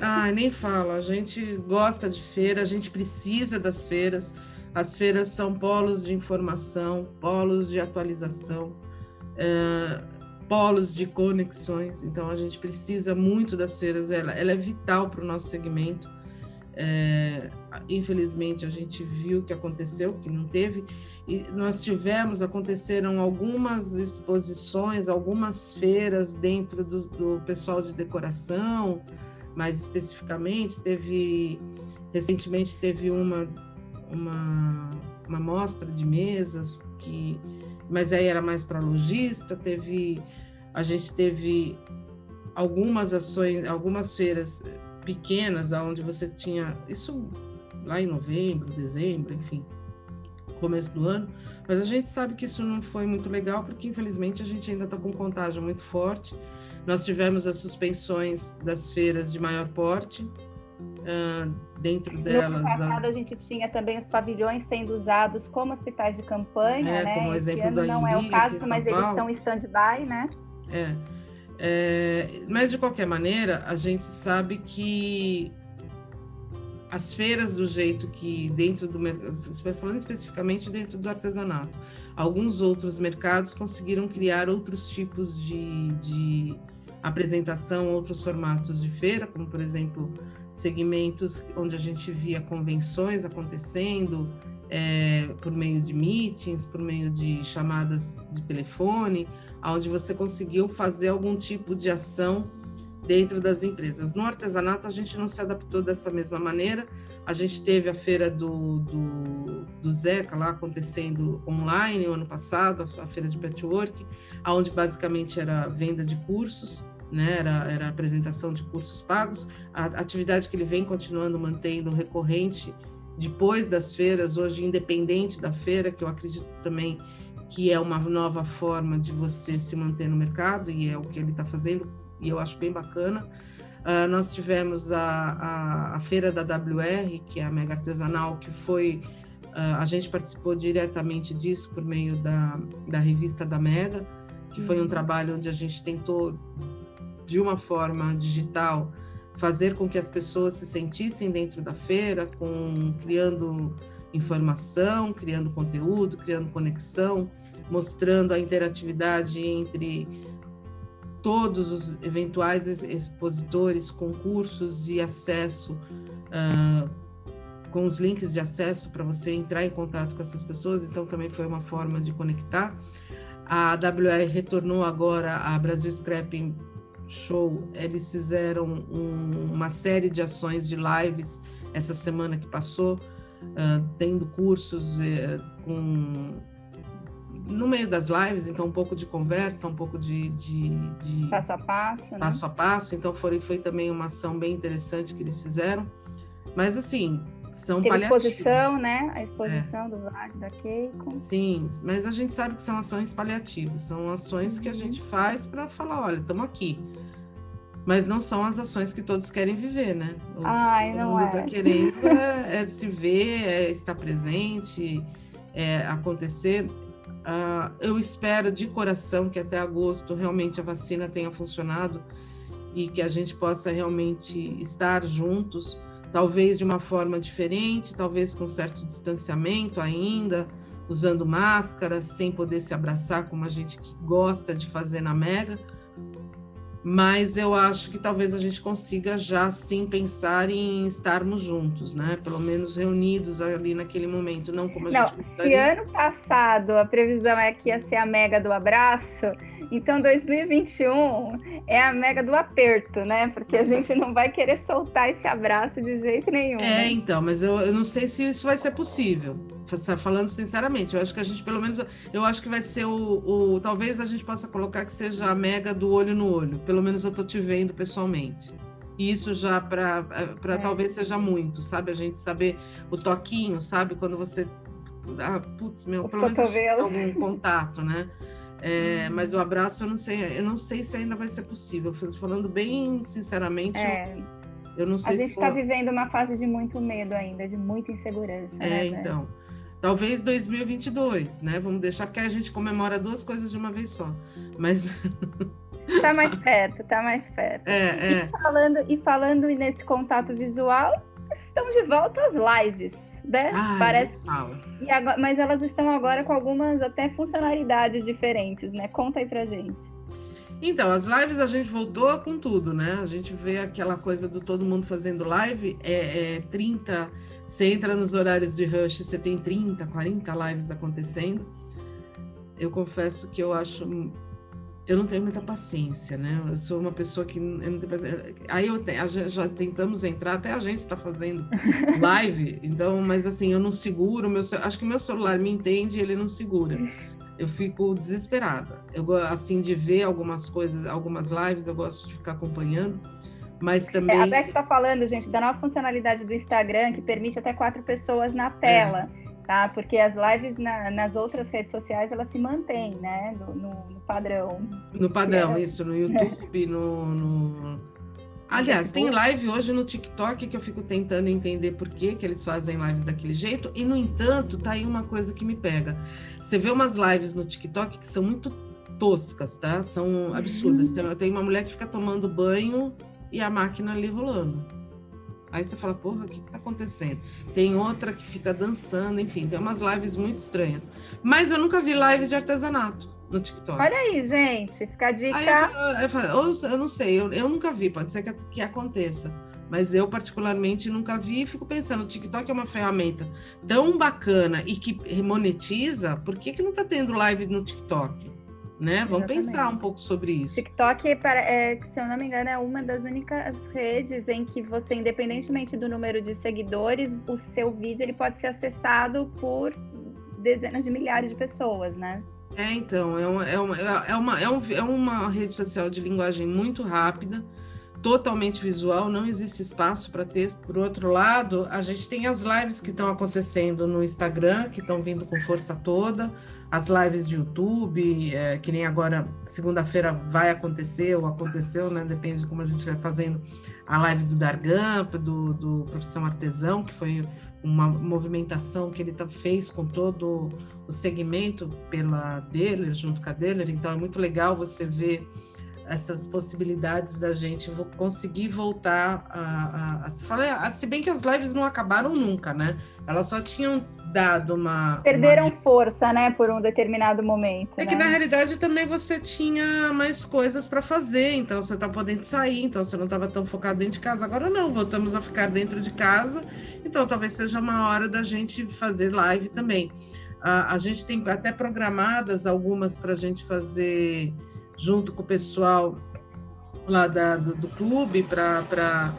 Ah, nem fala. A gente gosta de feira, a gente precisa das feiras. As feiras são polos de informação, polos de atualização, é, polos de conexões. Então, a gente precisa muito das feiras. Ela, ela é vital para o nosso segmento. É, infelizmente, a gente viu o que aconteceu, que não teve. E nós tivemos, aconteceram algumas exposições, algumas feiras dentro do, do pessoal de decoração, mais especificamente, teve recentemente teve uma uma, uma mostra de mesas que mas aí era mais para lojista teve a gente teve algumas ações algumas feiras pequenas aonde você tinha isso lá em novembro dezembro enfim começo do ano mas a gente sabe que isso não foi muito legal porque infelizmente a gente ainda está com contágio muito forte nós tivemos as suspensões das feiras de maior porte uh, dentro delas. No passado, as... a gente tinha também os pavilhões sendo usados como hospitais de campanha, é, né? Como Esse exemplo ano da não é o caso, mas eles estão em stand-by, né? É. é. Mas, de qualquer maneira, a gente sabe que as feiras do jeito que dentro do falando especificamente dentro do artesanato, alguns outros mercados conseguiram criar outros tipos de, de apresentação, outros formatos de feira, como por exemplo segmentos onde a gente via convenções acontecendo é, por meio de meetings, por meio de chamadas de telefone, onde você conseguiu fazer algum tipo de ação dentro das empresas. No artesanato, a gente não se adaptou dessa mesma maneira. A gente teve a feira do, do, do Zeca lá acontecendo online o ano passado, a feira de patchwork, onde basicamente era venda de cursos né? Era, era apresentação de cursos pagos, a atividade que ele vem continuando mantendo recorrente depois das feiras, hoje independente da feira, que eu acredito também que é uma nova forma de você se manter no mercado e é o que ele está fazendo e eu acho bem bacana. Uh, nós tivemos a, a, a, feira da WR, que é a Mega Artesanal, que foi uh, a gente participou diretamente disso por meio da, da revista da Mega, que foi um uhum. trabalho onde a gente tentou de uma forma digital, fazer com que as pessoas se sentissem dentro da feira, com criando informação, criando conteúdo, criando conexão, mostrando a interatividade entre todos os eventuais expositores, concursos e acesso, uh, com os links de acesso para você entrar em contato com essas pessoas. Então, também foi uma forma de conectar. A WR retornou agora a Brasil Scrapping show, eles fizeram um, uma série de ações de lives essa semana que passou, uh, tendo cursos uh, com no meio das lives, então um pouco de conversa, um pouco de, de, de passo a passo, né? passo a passo. Então foi, foi também uma ação bem interessante que eles fizeram. Mas assim, são Teve paliativos. exposição, né? A exposição é. do VAD, da Keiko. Sim, mas a gente sabe que são ações paliativas, são ações uhum. que a uhum. gente faz para falar, olha, estamos aqui. Mas não são as ações que todos querem viver, né? O Ai, não mundo é. está querendo é, é, se ver, é estar presente, é acontecer. Uh, eu espero de coração que até agosto realmente a vacina tenha funcionado e que a gente possa realmente estar juntos talvez de uma forma diferente, talvez com certo distanciamento ainda, usando máscaras, sem poder se abraçar como a gente gosta de fazer na Mega. Mas eu acho que talvez a gente consiga já sim pensar em estarmos juntos, né? Pelo menos reunidos ali naquele momento, não como a não, gente. Se ano passado a previsão é que ia ser a Mega do abraço, então, 2021 é a mega do aperto, né? Porque a gente não vai querer soltar esse abraço de jeito nenhum. É, né? então, mas eu, eu não sei se isso vai ser possível. Falando sinceramente, eu acho que a gente, pelo menos, eu acho que vai ser o, o. Talvez a gente possa colocar que seja a mega do olho no olho. Pelo menos eu tô te vendo pessoalmente. E isso já para é. talvez seja muito, sabe? A gente saber o toquinho, sabe? Quando você. Ah, putz, meu, Os pelo menos algum contato, né? É, mas o abraço eu não sei, eu não sei se ainda vai ser possível. Falando bem sinceramente, é. eu, eu, não sei se. A gente está for... vivendo uma fase de muito medo ainda, de muita insegurança. É, né, então. Talvez 2022, né? Vamos deixar porque a gente comemora duas coisas de uma vez só. Mas Tá mais perto, tá mais perto. É, é. E, falando, e falando nesse contato visual, estão de volta as lives, né? Ai, Parece. E agora, mas elas estão agora com algumas até funcionalidades diferentes, né? Conta aí pra gente. Então, as lives a gente voltou com tudo, né? A gente vê aquela coisa do todo mundo fazendo live, é, é 30, você entra nos horários de rush, você tem 30, 40 lives acontecendo. Eu confesso que eu acho eu não tenho muita paciência, né? Eu sou uma pessoa que não tenho paciência. Aí eu te, já tentamos entrar, até a gente está fazendo live, então, mas assim, eu não seguro, meu, acho que meu celular me entende e ele não segura. Eu fico desesperada. Eu assim de ver algumas coisas, algumas lives, eu gosto de ficar acompanhando, mas também. É, a Beth está falando, gente, da nova funcionalidade do Instagram que permite até quatro pessoas na tela. É tá? Porque as lives na, nas outras redes sociais elas se mantêm, né? No, no, no padrão. No padrão, isso, no YouTube, no, no... Aliás, tem live hoje no TikTok que eu fico tentando entender por que, que eles fazem lives daquele jeito, e no entanto, tá aí uma coisa que me pega. Você vê umas lives no TikTok que são muito toscas, tá? São absurdas. Uhum. Tem, tem uma mulher que fica tomando banho e a máquina ali rolando. Aí você fala, porra, o que está acontecendo? Tem outra que fica dançando, enfim, tem umas lives muito estranhas. Mas eu nunca vi lives de artesanato no TikTok. Olha aí, gente, fica a dica. Eu, eu, falo, eu, eu não sei, eu, eu, nunca vi, pode ser que, que aconteça. Mas eu, particularmente, nunca vi e fico pensando: o TikTok é uma ferramenta tão bacana e que monetiza, por que, que não está tendo live no TikTok? Né? Vamos Exatamente. pensar um pouco sobre isso. TikTok, é, se eu não me engano, é uma das únicas redes em que você, independentemente do número de seguidores, o seu vídeo ele pode ser acessado por dezenas de milhares de pessoas, né? É, então, é uma, é uma, é uma, é, é uma rede social de linguagem muito rápida, totalmente visual, não existe espaço para texto. Por outro lado, a gente tem as lives que estão acontecendo no Instagram, que estão vindo com força toda as lives de YouTube, é, que nem agora, segunda-feira vai acontecer, ou aconteceu, né? Depende de como a gente vai fazendo a live do Dargamp, do, do Profissão Artesão, que foi uma movimentação que ele fez com todo o segmento pela Deller, junto com a Deller, então é muito legal você ver essas possibilidades da gente conseguir voltar a, a, a, a, se bem que as lives não acabaram nunca, né? Elas só tinham dado uma. Perderam uma... força, né, por um determinado momento. É né? que na realidade também você tinha mais coisas para fazer, então você tá podendo sair, então você não estava tão focado dentro de casa. Agora não, voltamos a ficar dentro de casa, então talvez seja uma hora da gente fazer live também. A, a gente tem até programadas algumas para a gente fazer junto com o pessoal lá da, do, do clube para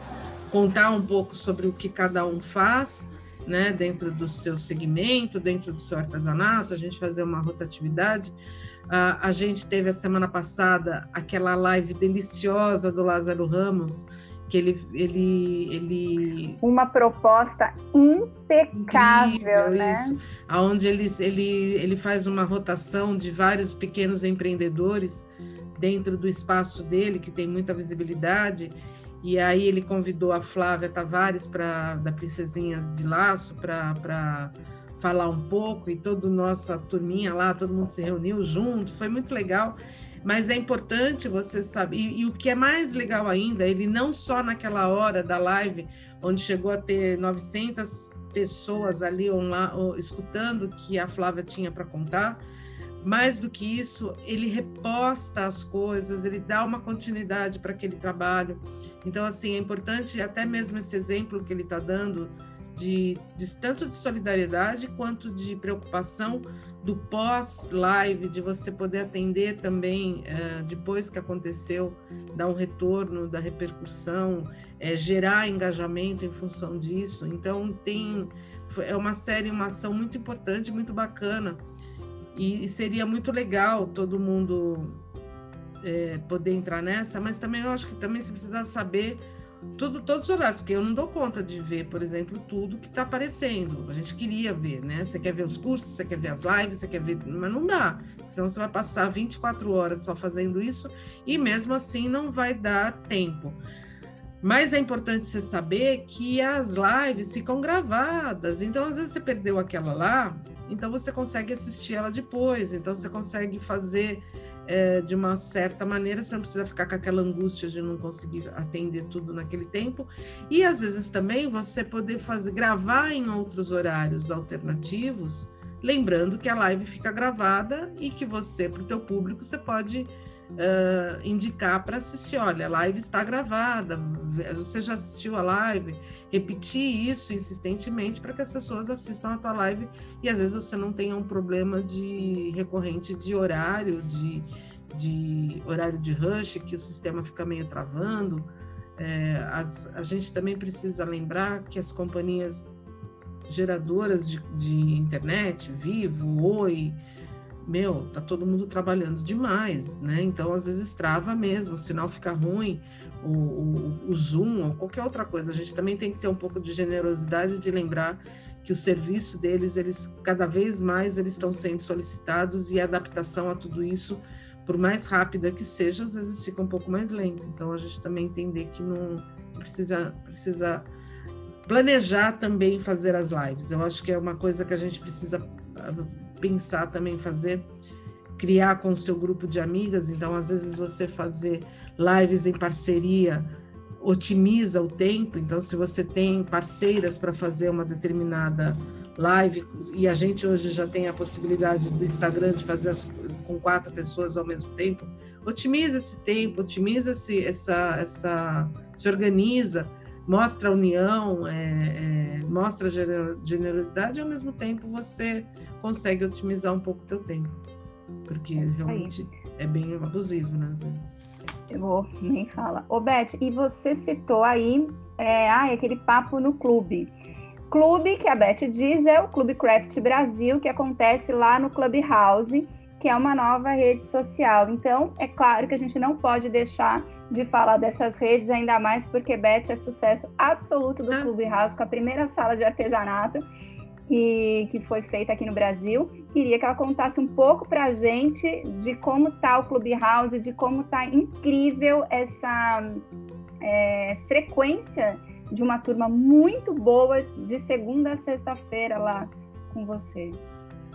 contar um pouco sobre o que cada um faz né, dentro do seu segmento, dentro do seu artesanato, a gente fazer uma rotatividade. Uh, a gente teve a semana passada aquela live deliciosa do Lázaro Ramos, que ele ele ele uma proposta impecável, incrível, né? Isso, aonde ele, ele ele faz uma rotação de vários pequenos empreendedores dentro do espaço dele que tem muita visibilidade e aí ele convidou a Flávia Tavares para da Princesinhas de Laço para falar um pouco e toda nossa turminha lá, todo mundo se reuniu junto, foi muito legal. Mas é importante você saber, e, e, o que é mais legal ainda, ele não só naquela hora da live, onde chegou a ter 900 pessoas ali online, escutando o que a Flávia tinha para contar, mais do que isso, ele reposta as coisas, ele dá uma continuidade para aquele trabalho. Então, assim, é importante até mesmo esse exemplo que ele está dando de, de, tanto de solidariedade quanto de preocupação do pós-live, de você poder atender também é, depois que aconteceu, dar um retorno da repercussão, é, gerar engajamento em função disso. Então tem é uma série, uma ação muito importante, muito bacana e, e seria muito legal todo mundo é, poder entrar nessa, mas também eu acho que também se precisa saber tudo, todos os horários, porque eu não dou conta de ver, por exemplo, tudo que está aparecendo. A gente queria ver, né? Você quer ver os cursos, você quer ver as lives, você quer ver, mas não dá. Senão você vai passar 24 horas só fazendo isso e mesmo assim não vai dar tempo. Mas é importante você saber que as lives ficam gravadas. Então, às vezes, você perdeu aquela lá, então você consegue assistir ela depois, então você consegue fazer é, de uma certa maneira, você não precisa ficar com aquela angústia de não conseguir atender tudo naquele tempo. E às vezes também você poder fazer gravar em outros horários alternativos, lembrando que a live fica gravada e que você, para o teu público, você pode uh, indicar para assistir. Olha, a live está gravada, você já assistiu a live, repetir isso insistentemente para que as pessoas assistam a tua live e às vezes você não tenha um problema de recorrente de horário, de, de horário de rush, que o sistema fica meio travando. É, as, a gente também precisa lembrar que as companhias geradoras de, de internet, Vivo, Oi, meu, tá todo mundo trabalhando demais, né? Então, às vezes, trava mesmo, o sinal fica ruim, o, o, o, Zoom ou qualquer outra coisa. A gente também tem que ter um pouco de generosidade de lembrar que o serviço deles, eles cada vez mais eles estão sendo solicitados e a adaptação a tudo isso, por mais rápida que seja, às vezes fica um pouco mais lento. Então, a gente também entender que não precisa, precisa planejar também fazer as lives. Eu acho que é uma coisa que a gente precisa pensar também fazer criar com o seu grupo de amigas, então às vezes você fazer lives em parceria otimiza o tempo, então se você tem parceiras para fazer uma determinada live e a gente hoje já tem a possibilidade do Instagram de fazer as, com quatro pessoas ao mesmo tempo, otimiza esse tempo, otimiza esse, essa, essa, se organiza, mostra união, é, é, mostra generosidade e ao mesmo tempo você consegue otimizar um pouco o teu tempo. Porque é realmente é bem abusivo, né, às vezes. Eu vou, nem fala. Ô, Beth, e você citou aí é, ah, aquele papo no clube. Clube, que a Beth diz, é o Clube Craft Brasil, que acontece lá no Clubhouse, que é uma nova rede social. Então, é claro que a gente não pode deixar de falar dessas redes, ainda mais porque Beth é sucesso absoluto do ah. Clubhouse, com a primeira sala de artesanato que, que foi feita aqui no Brasil. Queria que ela contasse um pouco para a gente de como está o Clubhouse, de como está incrível essa é, frequência de uma turma muito boa de segunda a sexta-feira lá com você.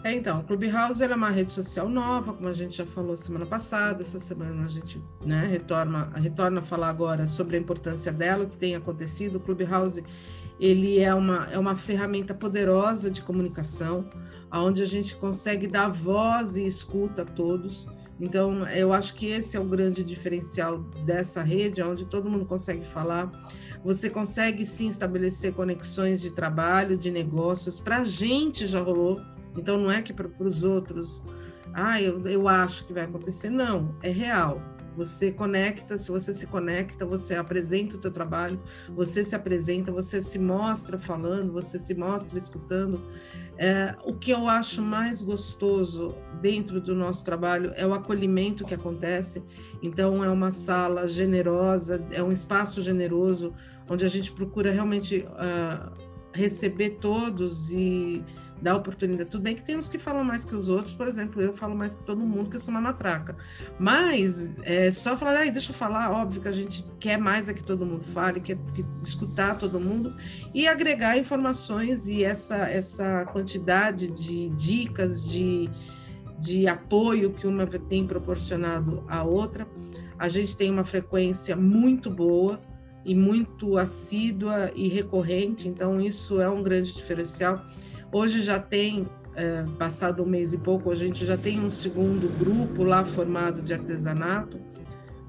É, então, o Clubhouse é uma rede social nova, como a gente já falou semana passada. Essa semana a gente né, retorna, retorna a falar agora sobre a importância dela, o que tem acontecido. O Clubhouse ele é uma, é uma ferramenta poderosa de comunicação, onde a gente consegue dar voz e escuta a todos. Então, eu acho que esse é o grande diferencial dessa rede, onde todo mundo consegue falar. Você consegue sim estabelecer conexões de trabalho, de negócios. Para a gente já rolou, então não é que para os outros, ah, eu, eu acho que vai acontecer. Não, é real. Você conecta, se você se conecta, você apresenta o teu trabalho, você se apresenta, você se mostra falando, você se mostra escutando. É, o que eu acho mais gostoso dentro do nosso trabalho é o acolhimento que acontece. Então, é uma sala generosa, é um espaço generoso, onde a gente procura realmente uh, receber todos e dar oportunidade. Tudo bem que tem uns que falam mais que os outros, por exemplo, eu falo mais que todo mundo, que eu sou uma matraca. Mas é só falar, ai, deixa eu falar, óbvio que a gente quer mais é que todo mundo fale, quer que escutar todo mundo e agregar informações e essa, essa quantidade de dicas, de, de apoio que uma tem proporcionado à outra. A gente tem uma frequência muito boa e muito assídua e recorrente, então isso é um grande diferencial. Hoje já tem, é, passado um mês e pouco, a gente já tem um segundo grupo lá formado de artesanato,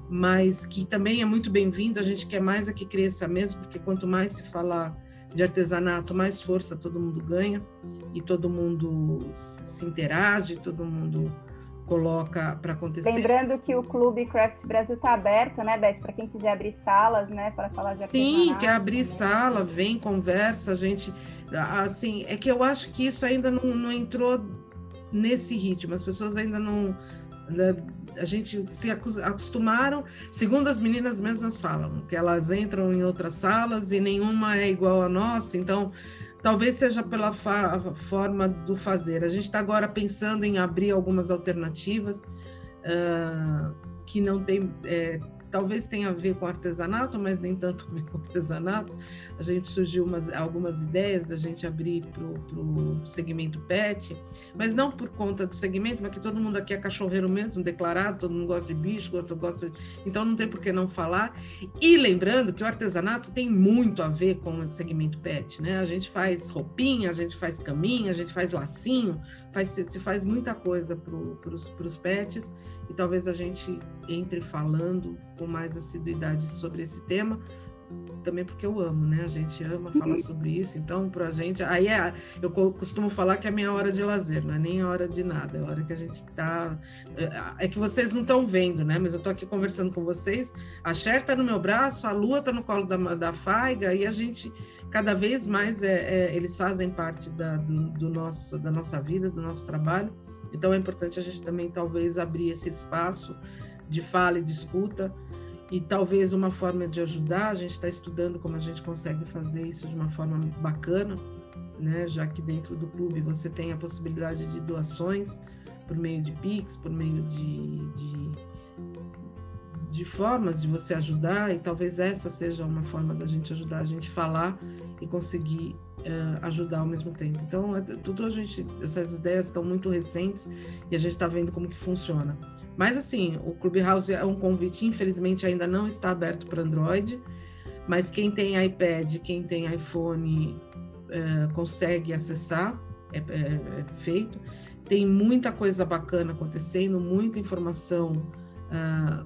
mas que também é muito bem-vindo. A gente quer mais é que cresça mesmo, porque quanto mais se falar de artesanato, mais força todo mundo ganha e todo mundo se interage, todo mundo coloca para acontecer. Lembrando que o Clube Craft Brasil está aberto, né, Beth, para quem quiser abrir salas, né, para falar de Sim, quer abrir sala, vem, conversa, a gente, assim, é que eu acho que isso ainda não, não entrou nesse ritmo, as pessoas ainda não, a gente se acostumaram, segundo as meninas mesmas falam, que elas entram em outras salas e nenhuma é igual a nossa, então talvez seja pela forma do fazer. A gente está agora pensando em abrir algumas alternativas uh, que não tem, é, talvez tenha a ver com artesanato, mas nem tanto a ver com artesanato. A gente surgiu umas, algumas ideias da gente abrir para o segmento pet, mas não por conta do segmento, mas que todo mundo aqui é cachorreiro mesmo, declarado, todo mundo gosta de bicho, outro gosta de... Então não tem por que não falar. E lembrando que o artesanato tem muito a ver com o segmento pet, né? A gente faz roupinha, a gente faz caminha, a gente faz lacinho, faz, se faz muita coisa para os pets e talvez a gente entre falando com mais assiduidade sobre esse tema, também porque eu amo, né? A gente ama falar sobre isso, então para a gente, aí é, eu costumo falar que é a minha hora de lazer, não é nem a hora de nada, é a hora que a gente está, é, é que vocês não estão vendo, né? Mas eu estou aqui conversando com vocês, a Cher está no meu braço, a Lua está no colo da, da Faiga e a gente cada vez mais é, é eles fazem parte da, do, do nosso, da nossa vida, do nosso trabalho. Então é importante a gente também talvez abrir esse espaço de fala e de escuta e talvez uma forma de ajudar, a gente está estudando como a gente consegue fazer isso de uma forma bacana, né? já que dentro do clube você tem a possibilidade de doações por meio de Pix, por meio de, de, de formas de você ajudar, e talvez essa seja uma forma da gente ajudar a gente falar e conseguir uh, ajudar ao mesmo tempo. Então, é, tudo a gente, essas ideias estão muito recentes e a gente está vendo como que funciona. Mas assim, o Clubhouse é um convite, infelizmente ainda não está aberto para Android, mas quem tem iPad, quem tem iPhone uh, consegue acessar, é, é, é, feito. Tem muita coisa bacana acontecendo, muita informação uh,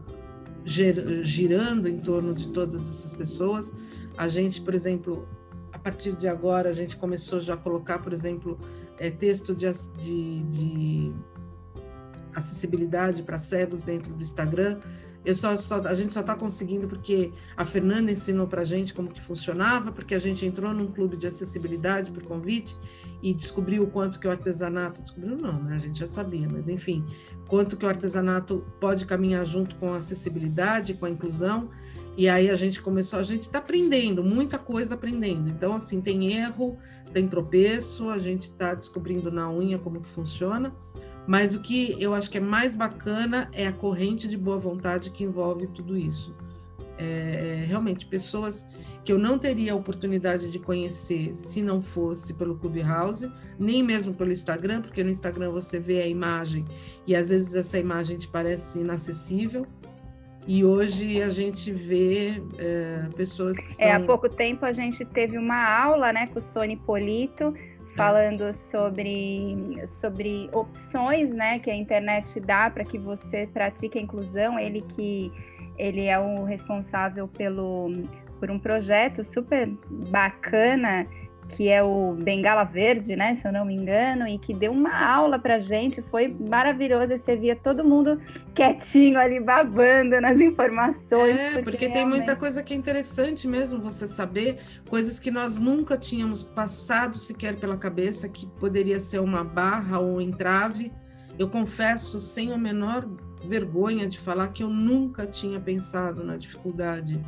girando em torno de todas essas pessoas. A gente, por exemplo, a partir de agora, a gente começou já a colocar, por exemplo, é, texto de, de, de acessibilidade para cegos dentro do Instagram. Eu só, só a gente só está conseguindo porque a Fernanda ensinou para a gente como que funcionava, porque a gente entrou num clube de acessibilidade por convite e descobriu o quanto que o artesanato descobriu não, né? A gente já sabia, mas enfim, quanto que o artesanato pode caminhar junto com a acessibilidade, com a inclusão. E aí a gente começou, a gente está aprendendo, muita coisa aprendendo. Então assim tem erro, tem tropeço, a gente está descobrindo na unha como que funciona. Mas o que eu acho que é mais bacana é a corrente de boa vontade que envolve tudo isso. É, realmente, pessoas que eu não teria a oportunidade de conhecer se não fosse pelo Clubhouse, nem mesmo pelo Instagram, porque no Instagram você vê a imagem e às vezes essa imagem te parece inacessível. E hoje a gente vê é, pessoas que são... É, há pouco tempo a gente teve uma aula né, com o Sony Polito, falando sobre, sobre opções né, que a internet dá para que você pratique a inclusão. Ele que ele é o responsável pelo, por um projeto super bacana que é o Bengala Verde, né, se eu não me engano, e que deu uma aula pra gente, foi maravilhoso, você via todo mundo quietinho ali, babando nas informações. É, porque, porque tem muita coisa que é interessante mesmo você saber, coisas que nós nunca tínhamos passado sequer pela cabeça, que poderia ser uma barra ou um entrave. Eu confesso, sem a menor vergonha de falar, que eu nunca tinha pensado na dificuldade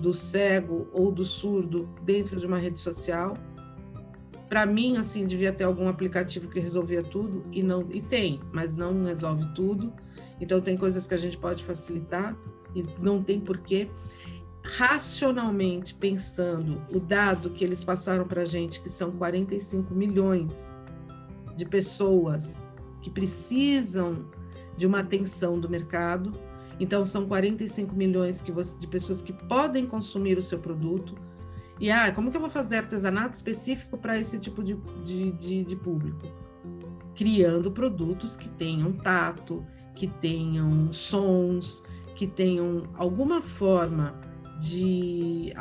do cego ou do surdo dentro de uma rede social. Para mim, assim, devia ter algum aplicativo que resolvia tudo e não e tem, mas não resolve tudo. Então tem coisas que a gente pode facilitar e não tem porquê. Racionalmente pensando, o dado que eles passaram para a gente, que são 45 milhões de pessoas que precisam de uma atenção do mercado, então, são 45 milhões que você, de pessoas que podem consumir o seu produto. E, ah, como que eu vou fazer artesanato específico para esse tipo de, de, de, de público? Criando produtos que tenham tato, que tenham sons, que tenham alguma forma de,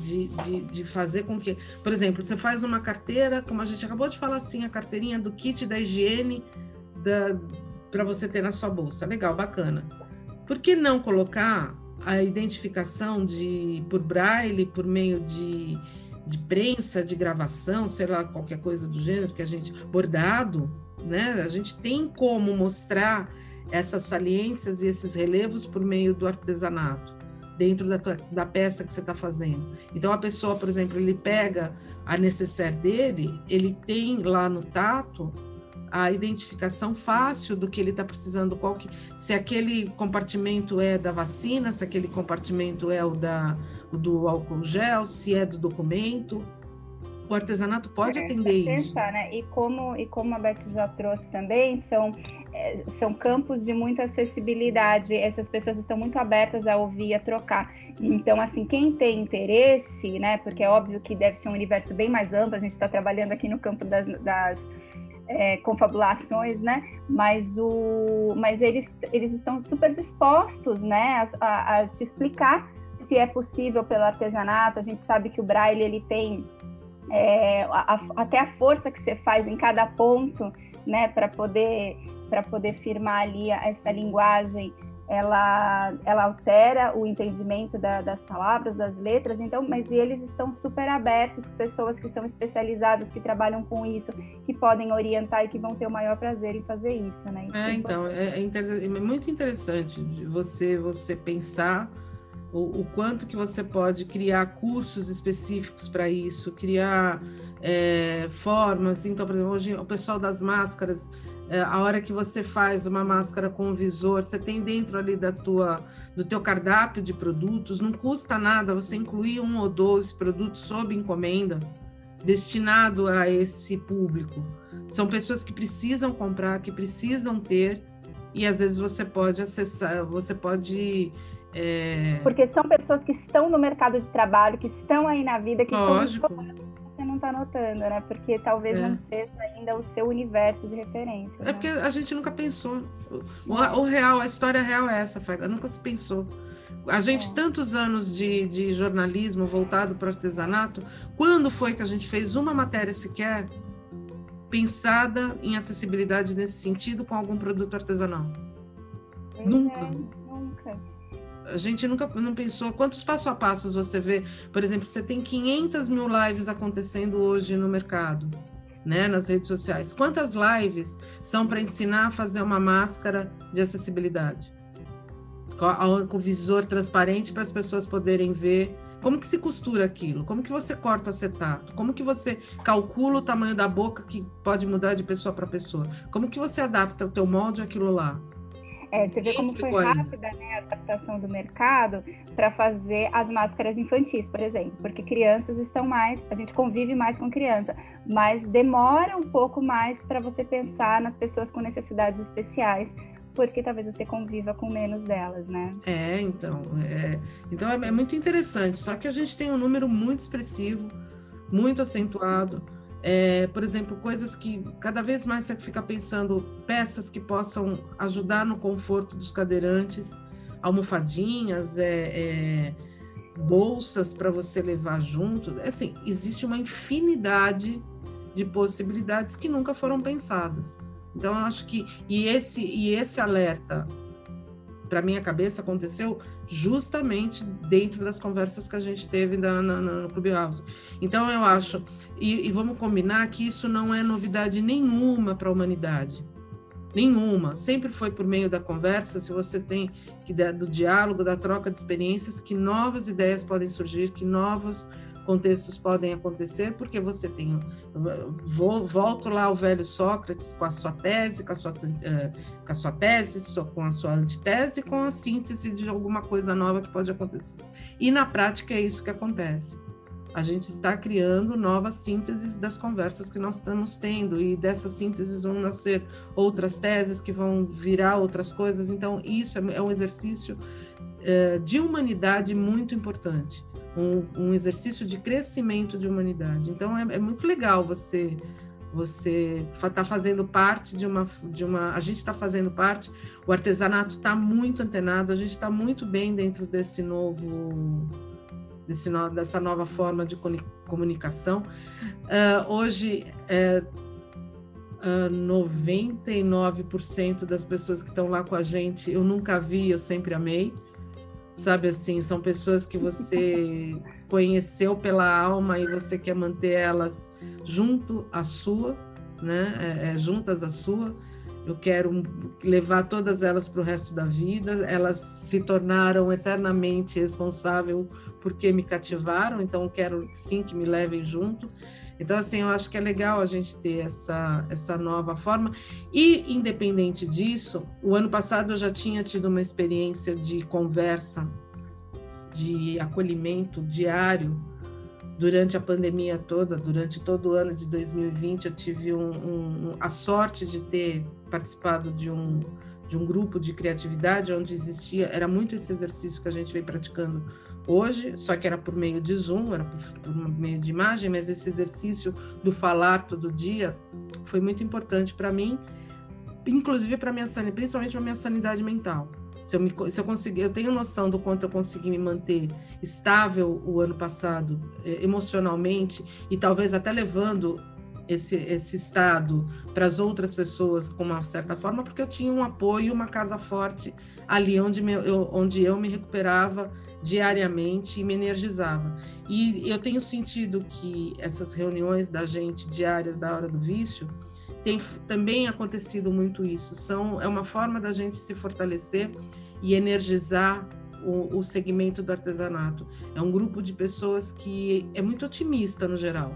de, de, de, fazer com que, por exemplo, você faz uma carteira, como a gente acabou de falar assim, a carteirinha do kit da higiene para você ter na sua bolsa. Legal, bacana. Por que não colocar a identificação de por braille, por meio de, de prensa, de gravação, sei lá, qualquer coisa do gênero que a gente bordado, né? A gente tem como mostrar essas saliências e esses relevos por meio do artesanato dentro da, da peça que você está fazendo. Então a pessoa, por exemplo, ele pega a necessaire dele, ele tem lá no tato a identificação fácil do que ele está precisando, qual que, se aquele compartimento é da vacina, se aquele compartimento é o, da, o do álcool gel, se é do documento. O artesanato pode é, atender isso. Pensar, né? E como, e como a Beth já trouxe também, são, é, são campos de muita acessibilidade. Essas pessoas estão muito abertas a ouvir, a trocar. Então, assim, quem tem interesse, né? Porque é óbvio que deve ser um universo bem mais amplo. A gente está trabalhando aqui no campo das, das é, confabulações, né? Mas, o, mas eles, eles estão super dispostos, né, a, a, a, te explicar se é possível pelo artesanato. A gente sabe que o braille ele tem é, a, até a força que você faz em cada ponto, né, para poder para poder firmar ali essa linguagem ela, ela altera o entendimento da, das palavras, das letras, então, mas eles estão super abertos, pessoas que são especializadas, que trabalham com isso, que podem orientar e que vão ter o maior prazer em fazer isso, né? Isso é, é então, é, é, é, muito interessante você, você pensar o, o, quanto que você pode criar cursos específicos para isso, criar é, formas, então, por exemplo, hoje o pessoal das máscaras a hora que você faz uma máscara com visor, você tem dentro ali da tua, do teu cardápio de produtos, não custa nada você incluir um ou dois produtos sob encomenda destinado a esse público. São pessoas que precisam comprar, que precisam ter, e às vezes você pode acessar, você pode é... Porque são pessoas que estão no mercado de trabalho, que estão aí na vida, que Lógico. estão está notando, né? Porque talvez é. não seja ainda o seu universo de referência. É né? porque a gente nunca pensou. O, o, real, a história real é essa, Faga. Nunca se pensou. A gente, é. tantos anos de, de jornalismo voltado para o artesanato, quando foi que a gente fez uma matéria sequer pensada em acessibilidade nesse sentido com algum produto artesanal? Pois nunca. É, nunca. A gente nunca não pensou quantos passo a passos você vê. Por exemplo, você tem 500 mil lives acontecendo hoje no mercado, né, nas redes sociais. Quantas lives são para ensinar a fazer uma máscara de acessibilidade? Com, o visor transparente para as pessoas poderem ver como que se costura aquilo? Como que você corta o acetato? Como que você calcula o tamanho da boca que pode mudar de pessoa para pessoa? Como que você adapta o teu molde àquilo lá? É, você vê como foi rápida né, a adaptação do mercado para fazer as máscaras infantis, por exemplo, porque crianças estão mais, a gente convive mais com criança, mas demora um pouco mais para você pensar nas pessoas com necessidades especiais, porque talvez você conviva com menos delas, né? É, então, é, então é, é muito interessante. Só que a gente tem um número muito expressivo, muito acentuado é, por exemplo, coisas que cada vez mais você fica pensando, peças que possam ajudar no conforto dos cadeirantes, almofadinhas, é, é, bolsas para você levar junto. É assim, existe uma infinidade de possibilidades que nunca foram pensadas. Então, eu acho que e esse e esse alerta para minha cabeça aconteceu justamente dentro das conversas que a gente teve na, na, no. Então eu acho e, e vamos combinar que isso não é novidade nenhuma para a humanidade nenhuma. Sempre foi por meio da conversa, se você tem que do diálogo, da troca de experiências, que novas ideias podem surgir, que novos contextos podem acontecer, porque você tem. Vou, volto lá ao velho Sócrates com a sua tese, com a sua, eh, com a sua tese, com a sua antitese, com a síntese de alguma coisa nova que pode acontecer. E na prática é isso que acontece. A gente está criando novas sínteses das conversas que nós estamos tendo, e dessas sínteses vão nascer outras teses que vão virar outras coisas. Então, isso é, é um exercício de humanidade muito importante. Um, um exercício de crescimento de humanidade. Então é, é muito legal você você está fazendo parte de uma de uma a gente está fazendo parte o artesanato está muito antenado a gente está muito bem dentro desse novo desse no, dessa nova forma de comunicação. Uh, hoje é, uh, 99% das pessoas que estão lá com a gente eu nunca vi eu sempre amei sabe assim, são pessoas que você conheceu pela alma e você quer manter elas junto à sua, né, é, é, juntas à sua. eu quero levar todas elas para o resto da vida. Elas se tornaram eternamente responsável porque me cativaram, então quero sim que me levem junto. Então, assim, eu acho que é legal a gente ter essa, essa nova forma. E, independente disso, o ano passado eu já tinha tido uma experiência de conversa, de acolhimento diário durante a pandemia toda, durante todo o ano de 2020, eu tive um, um, a sorte de ter participado de um, de um grupo de criatividade onde existia, era muito esse exercício que a gente vem praticando hoje, só que era por meio de Zoom, era por, por meio de imagem, mas esse exercício do falar todo dia foi muito importante para mim, inclusive para minha sanidade, principalmente para minha sanidade mental. Se eu, me, se eu conseguir, eu tenho noção do quanto eu consegui me manter estável o ano passado, eh, emocionalmente, e talvez até levando esse, esse estado para as outras pessoas com uma certa forma, porque eu tinha um apoio, uma casa forte ali onde, me, eu, onde eu me recuperava diariamente e me energizava. E eu tenho sentido que essas reuniões da gente diárias da hora do vício tem também acontecido muito isso. São, é uma forma da gente se fortalecer e energizar o, o segmento do artesanato. É um grupo de pessoas que é muito otimista no geral.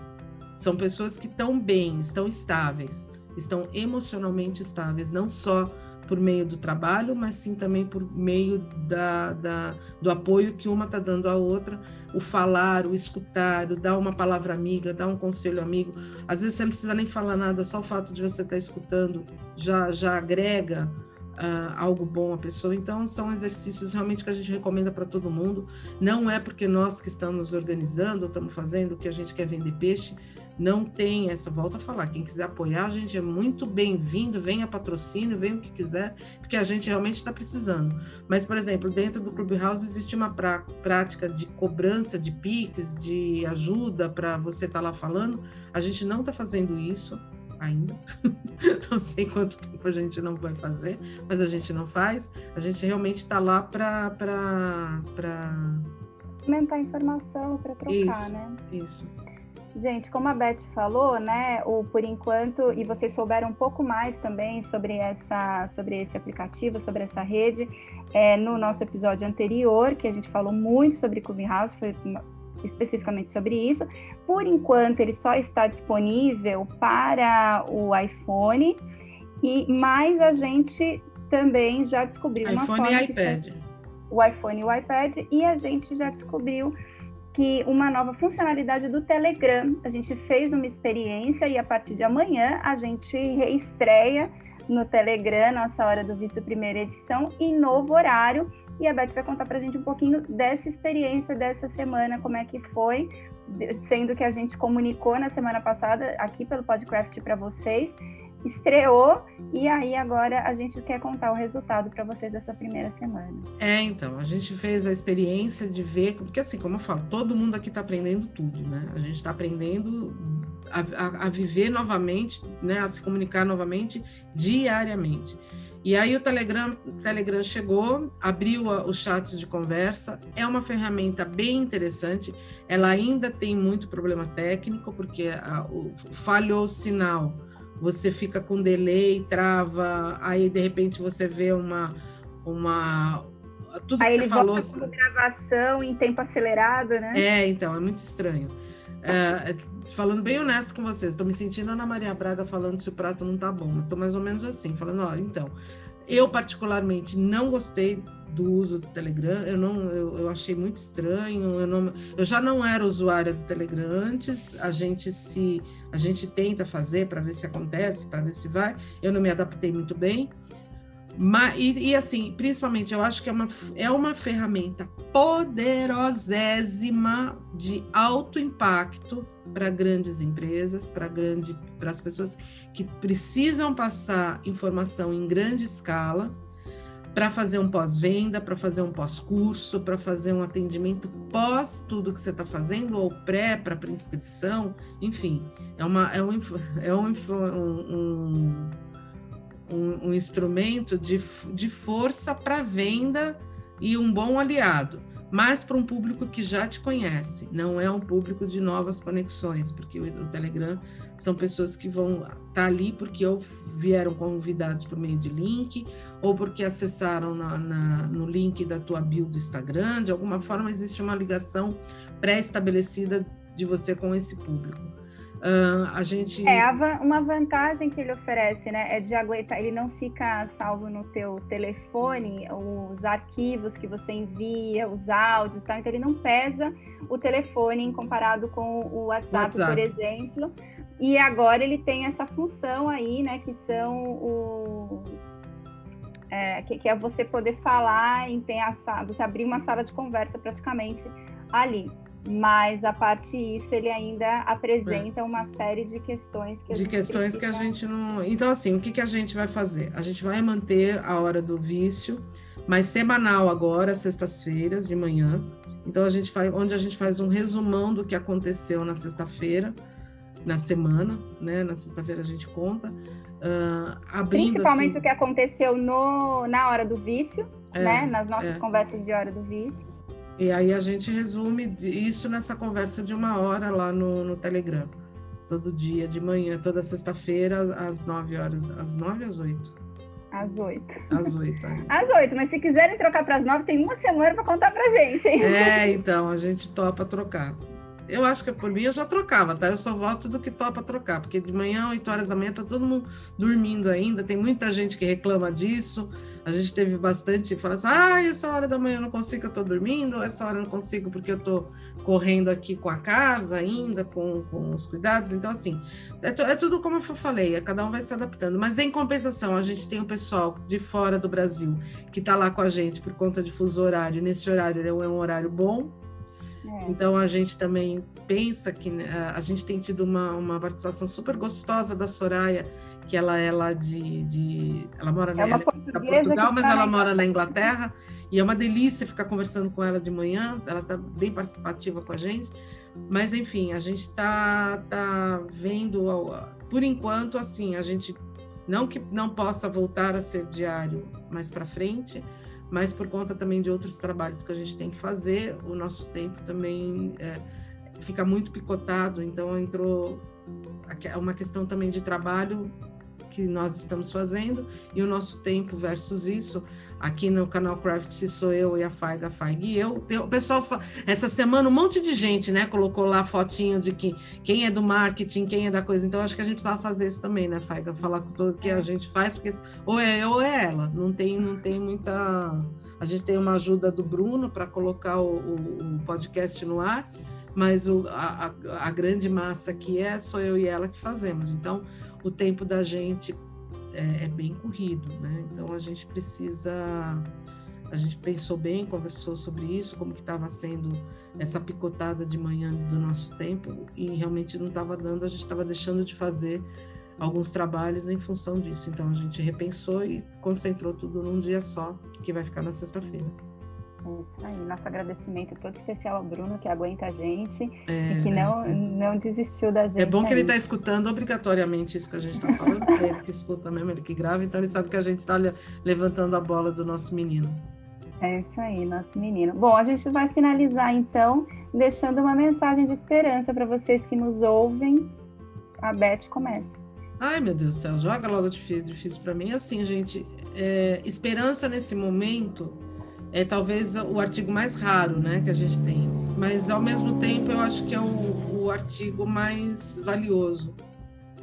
São pessoas que estão bem, estão estáveis, estão emocionalmente estáveis, não só por meio do trabalho, mas sim também por meio da, da do apoio que uma está dando à outra, o falar, o escutar, o dar uma palavra amiga, dar um conselho amigo. Às vezes você não precisa nem falar nada, só o fato de você estar tá escutando já, já agrega Uh, algo bom à pessoa. Então, são exercícios realmente que a gente recomenda para todo mundo. Não é porque nós que estamos organizando, estamos fazendo, que a gente quer vender peixe, não tem essa, volta a falar, quem quiser apoiar, a gente é muito bem-vindo, venha patrocínio, venha o que quiser, porque a gente realmente está precisando. Mas, por exemplo, dentro do Clubhouse existe uma pra, prática de cobrança de PIX, de ajuda para você estar tá lá falando. A gente não está fazendo isso ainda. não sei quanto tempo a gente não vai fazer, mas a gente não faz. A gente realmente está lá para. Pra... Aumentar a informação, para trocar, isso, né? Isso. Gente, como a Beth falou, né, o por enquanto, e vocês souberam um pouco mais também sobre essa, sobre esse aplicativo, sobre essa rede, é, no nosso episódio anterior, que a gente falou muito sobre Clubhouse, foi especificamente sobre isso. Por enquanto, ele só está disponível para o iPhone, e mais a gente também já descobriu iPhone uma forma e iPad. O iPhone e o iPad, e a gente já descobriu que uma nova funcionalidade do Telegram. A gente fez uma experiência e a partir de amanhã a gente reestreia no Telegram, nossa Hora do Visto primeira edição, em novo horário. E a Beth vai contar para a gente um pouquinho dessa experiência dessa semana, como é que foi, sendo que a gente comunicou na semana passada aqui pelo Podcraft para vocês estreou e aí agora a gente quer contar o resultado para vocês dessa primeira semana. É, então, a gente fez a experiência de ver, porque assim, como eu falo, todo mundo aqui está aprendendo tudo, né? A gente está aprendendo a, a, a, viver novamente, né? A se comunicar novamente diariamente. E aí o Telegram, Telegram chegou, abriu os chats de conversa, é uma ferramenta bem interessante, ela ainda tem muito problema técnico, porque a, o, falhou o sinal você fica com delay, trava, aí de repente você vê uma uma tudo aí que você falou gravação em tempo acelerado, né? É, então é muito estranho. É, falando bem honesto com vocês, estou me sentindo Ana Maria Braga falando se o prato não tá bom. Estou mais ou menos assim, falando, ó, então, eu particularmente não gostei do uso do Telegram. Eu não, eu, eu, achei muito estranho. Eu, não, eu já não era usuária do Telegram antes. A gente se, a gente tenta fazer para ver se acontece, para ver se vai. Eu não me adaptei muito bem. Mas, e, e, assim, principalmente, eu acho que é uma, é uma ferramenta poderosésima de alto impacto para grandes empresas, para grande, para as pessoas que precisam passar informação em grande escala para fazer um pós-venda, para fazer um pós-curso, para fazer um atendimento pós tudo que você está fazendo, ou pré para prescrição, enfim, é, uma, é, um, é um, um, um, um instrumento de, de força para venda e um bom aliado. mas para um público que já te conhece, não é um público de novas conexões, porque o, o Telegram são pessoas que vão estar tá ali porque ou vieram convidados por meio de link, ou porque acessaram na, na, no link da tua bio do Instagram, de alguma forma existe uma ligação pré-estabelecida de você com esse público. Uh, a gente é uma vantagem que ele oferece, né? É de aguentar, ele não fica salvo no teu telefone os arquivos que você envia, os áudios, tá? Então ele não pesa o telefone comparado com o WhatsApp, WhatsApp. por exemplo. E agora ele tem essa função aí, né? Que são os é, que, que, é você poder falar em ter a, você abrir uma sala de conversa praticamente ali mas a parte isso ele ainda apresenta é. uma série de questões que de questões precisa... que a gente não então assim o que, que a gente vai fazer? A gente vai manter a hora do vício mas semanal agora sextas-feiras de manhã. Então a gente faz onde a gente faz um resumão do que aconteceu na sexta-feira na semana né? Na sexta-feira a gente conta uh, abrindo principalmente assim... o que aconteceu no na hora do vício é, né? Nas nossas é. conversas de hora do vício e aí a gente resume isso nessa conversa de uma hora lá no, no Telegram. Todo dia de manhã, toda sexta-feira, às nove horas. Às nove às oito? Às oito. Às oito. É. Às oito, mas se quiserem trocar para as nove, tem uma semana para contar para gente. Hein? É, então, a gente topa trocar. Eu acho que por mim eu já trocava, tá? Eu só volto do que topa trocar, porque de manhã, 8 horas da manhã, tá todo mundo dormindo ainda. Tem muita gente que reclama disso. A gente teve bastante, fala assim, ah, essa hora da manhã eu não consigo, eu tô dormindo, essa hora eu não consigo porque eu tô correndo aqui com a casa ainda, com, com os cuidados. Então, assim, é, é tudo como eu falei, é, cada um vai se adaptando. Mas em compensação, a gente tem o pessoal de fora do Brasil que tá lá com a gente por conta de fuso horário. Nesse horário é um horário bom, é. Então a gente também pensa que né, a gente tem tido uma, uma participação super gostosa da Soraya, que ela é lá de, de ela mora é na ela Portugal, mas tá ela mora na Inglaterra e é uma delícia ficar conversando com ela de manhã. Ela está bem participativa com a gente. Mas enfim, a gente está tá vendo, por enquanto, assim, a gente não que não possa voltar a ser diário mais para frente, mas por conta também de outros trabalhos que a gente tem que fazer, o nosso tempo também é, fica muito picotado, então entrou uma questão também de trabalho que nós estamos fazendo e o nosso tempo versus isso. Aqui no canal Craft sou eu e a Faiga, a Faiga e eu. O pessoal, essa semana, um monte de gente, né, colocou lá fotinho de que, quem é do marketing, quem é da coisa. Então, acho que a gente precisava fazer isso também, né, Faiga? Falar com tudo que a gente faz, porque ou é eu ou é ela. Não tem, não tem muita. A gente tem uma ajuda do Bruno para colocar o, o, o, podcast no ar, mas o, a, a grande massa que é, sou eu e ela que fazemos. Então, o tempo da gente é, é bem corrido, né? Então a gente precisa a gente pensou bem, conversou sobre isso, como que estava sendo essa picotada de manhã do nosso tempo e realmente não estava dando, a gente estava deixando de fazer alguns trabalhos em função disso. Então a gente repensou e concentrou tudo num dia só, que vai ficar na sexta-feira. É isso aí. Nosso agradecimento todo especial ao Bruno, que aguenta a gente é, e que não, é. não desistiu da gente. É bom que ele está escutando obrigatoriamente isso que a gente está falando, é ele que escuta mesmo, ele que grava, então ele sabe que a gente está levantando a bola do nosso menino. É isso aí, nosso menino. Bom, a gente vai finalizar então, deixando uma mensagem de esperança para vocês que nos ouvem. A Beth começa. Ai, meu Deus do céu, joga logo difícil, difícil para mim. Assim, gente, é, esperança nesse momento é talvez o artigo mais raro né, que a gente tem. Mas, ao mesmo tempo, eu acho que é o, o artigo mais valioso.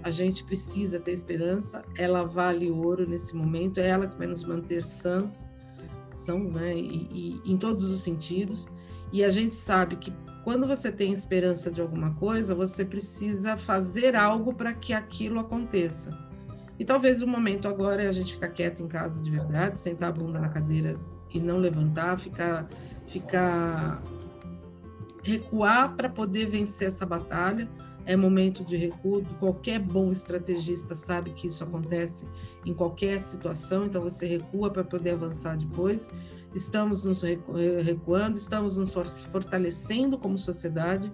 A gente precisa ter esperança, ela vale ouro nesse momento, é ela que vai nos manter sãs, sãos, né, e, e, em todos os sentidos. E a gente sabe que quando você tem esperança de alguma coisa, você precisa fazer algo para que aquilo aconteça. E talvez o momento agora é a gente ficar quieto em casa de verdade, sentar a bunda na cadeira e não levantar, ficar, ficar recuar para poder vencer essa batalha. É momento de recuo. Qualquer bom estrategista sabe que isso acontece em qualquer situação, então você recua para poder avançar depois. Estamos nos recuando, estamos nos fortalecendo como sociedade.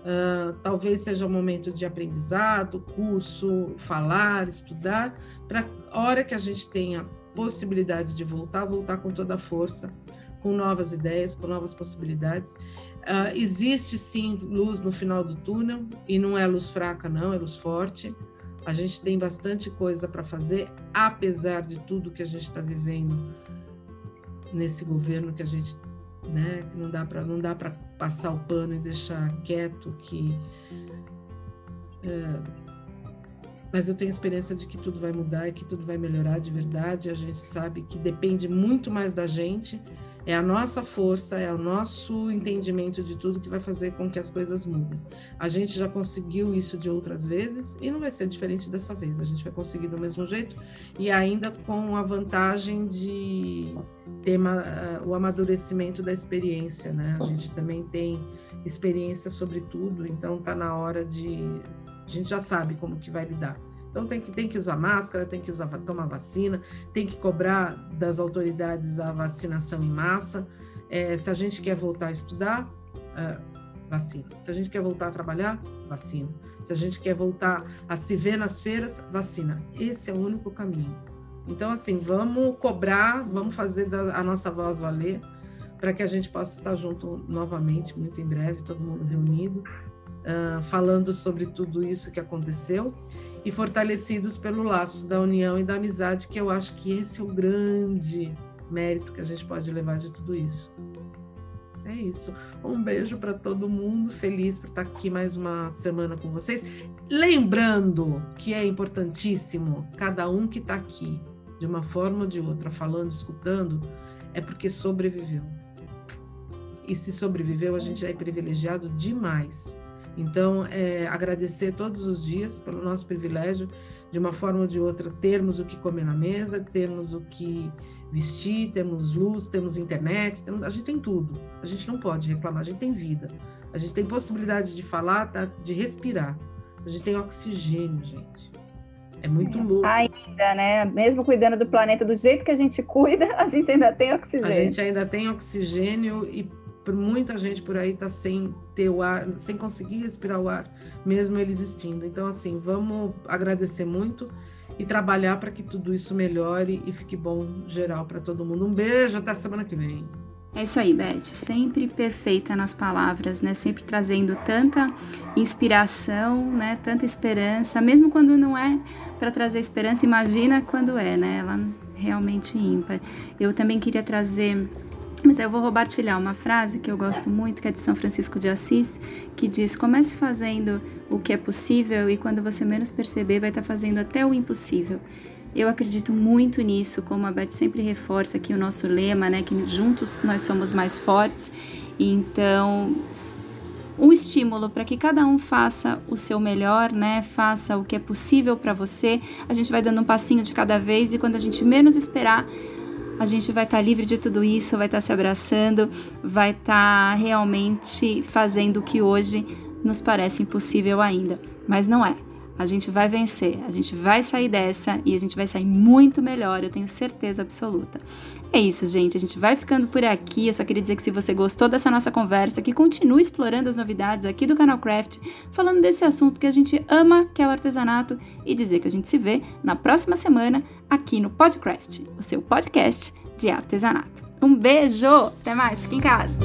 Uh, talvez seja um momento de aprendizado, curso, falar, estudar, para a hora que a gente tenha possibilidade de voltar, voltar com toda a força, com novas ideias, com novas possibilidades. Uh, existe sim luz no final do túnel e não é luz fraca, não, é luz forte. A gente tem bastante coisa para fazer, apesar de tudo que a gente está vivendo nesse governo que a gente, né, que não dá para não dá para passar o pano e deixar quieto que é, mas eu tenho experiência de que tudo vai mudar e que tudo vai melhorar de verdade. A gente sabe que depende muito mais da gente é a nossa força, é o nosso entendimento de tudo que vai fazer com que as coisas mudem. A gente já conseguiu isso de outras vezes e não vai ser diferente dessa vez. A gente vai conseguir do mesmo jeito e ainda com a vantagem de ter uh, o amadurecimento da experiência, né? A gente também tem experiência sobre tudo, então tá na hora de a gente já sabe como que vai lidar. Então tem que, tem que usar máscara, tem que usar, tomar vacina, tem que cobrar das autoridades a vacinação em massa. É, se a gente quer voltar a estudar, é, vacina. Se a gente quer voltar a trabalhar, vacina. Se a gente quer voltar a se ver nas feiras, vacina. Esse é o único caminho. Então, assim, vamos cobrar, vamos fazer a nossa voz valer para que a gente possa estar junto novamente, muito em breve, todo mundo reunido, uh, falando sobre tudo isso que aconteceu e fortalecidos pelo laço da união e da amizade, que eu acho que esse é o grande mérito que a gente pode levar de tudo isso. É isso. Um beijo para todo mundo, feliz por estar aqui mais uma semana com vocês. Lembrando que é importantíssimo cada um que está aqui, de uma forma ou de outra, falando, escutando, é porque sobreviveu. E se sobreviveu, a gente é privilegiado demais. Então, é, agradecer todos os dias pelo nosso privilégio, de uma forma ou de outra, termos o que comer na mesa, termos o que vestir, temos luz, temos internet, temos, a gente tem tudo. A gente não pode reclamar, a gente tem vida. A gente tem possibilidade de falar, tá, de respirar. A gente tem oxigênio, gente. É muito é, louco. Ainda, né? Mesmo cuidando do planeta do jeito que a gente cuida, a gente ainda tem oxigênio. A gente ainda tem oxigênio e muita gente por aí está sem ter o ar, sem conseguir respirar o ar, mesmo ele existindo. Então, assim, vamos agradecer muito e trabalhar para que tudo isso melhore e fique bom geral para todo mundo. Um beijo, até semana que vem. É isso aí, Beth. Sempre perfeita nas palavras, né? Sempre trazendo tanta inspiração, né? Tanta esperança, mesmo quando não é para trazer esperança, imagina quando é, né? Ela realmente ímpar. Eu também queria trazer mas eu vou compartilhar uma frase que eu gosto muito, que é de São Francisco de Assis, que diz: comece fazendo o que é possível e quando você menos perceber, vai estar fazendo até o impossível. Eu acredito muito nisso, como a Beth sempre reforça aqui o nosso lema, né, que juntos nós somos mais fortes. Então, um estímulo para que cada um faça o seu melhor, né? Faça o que é possível para você. A gente vai dando um passinho de cada vez e quando a gente menos esperar, a gente vai estar tá livre de tudo isso, vai estar tá se abraçando, vai estar tá realmente fazendo o que hoje nos parece impossível ainda, mas não é. A gente vai vencer, a gente vai sair dessa e a gente vai sair muito melhor, eu tenho certeza absoluta. É isso, gente. A gente vai ficando por aqui. Eu só queria dizer que se você gostou dessa nossa conversa, que continue explorando as novidades aqui do canal Craft, falando desse assunto que a gente ama, que é o artesanato, e dizer que a gente se vê na próxima semana aqui no Podcraft, o seu podcast de artesanato. Um beijo! Até mais, fique em casa!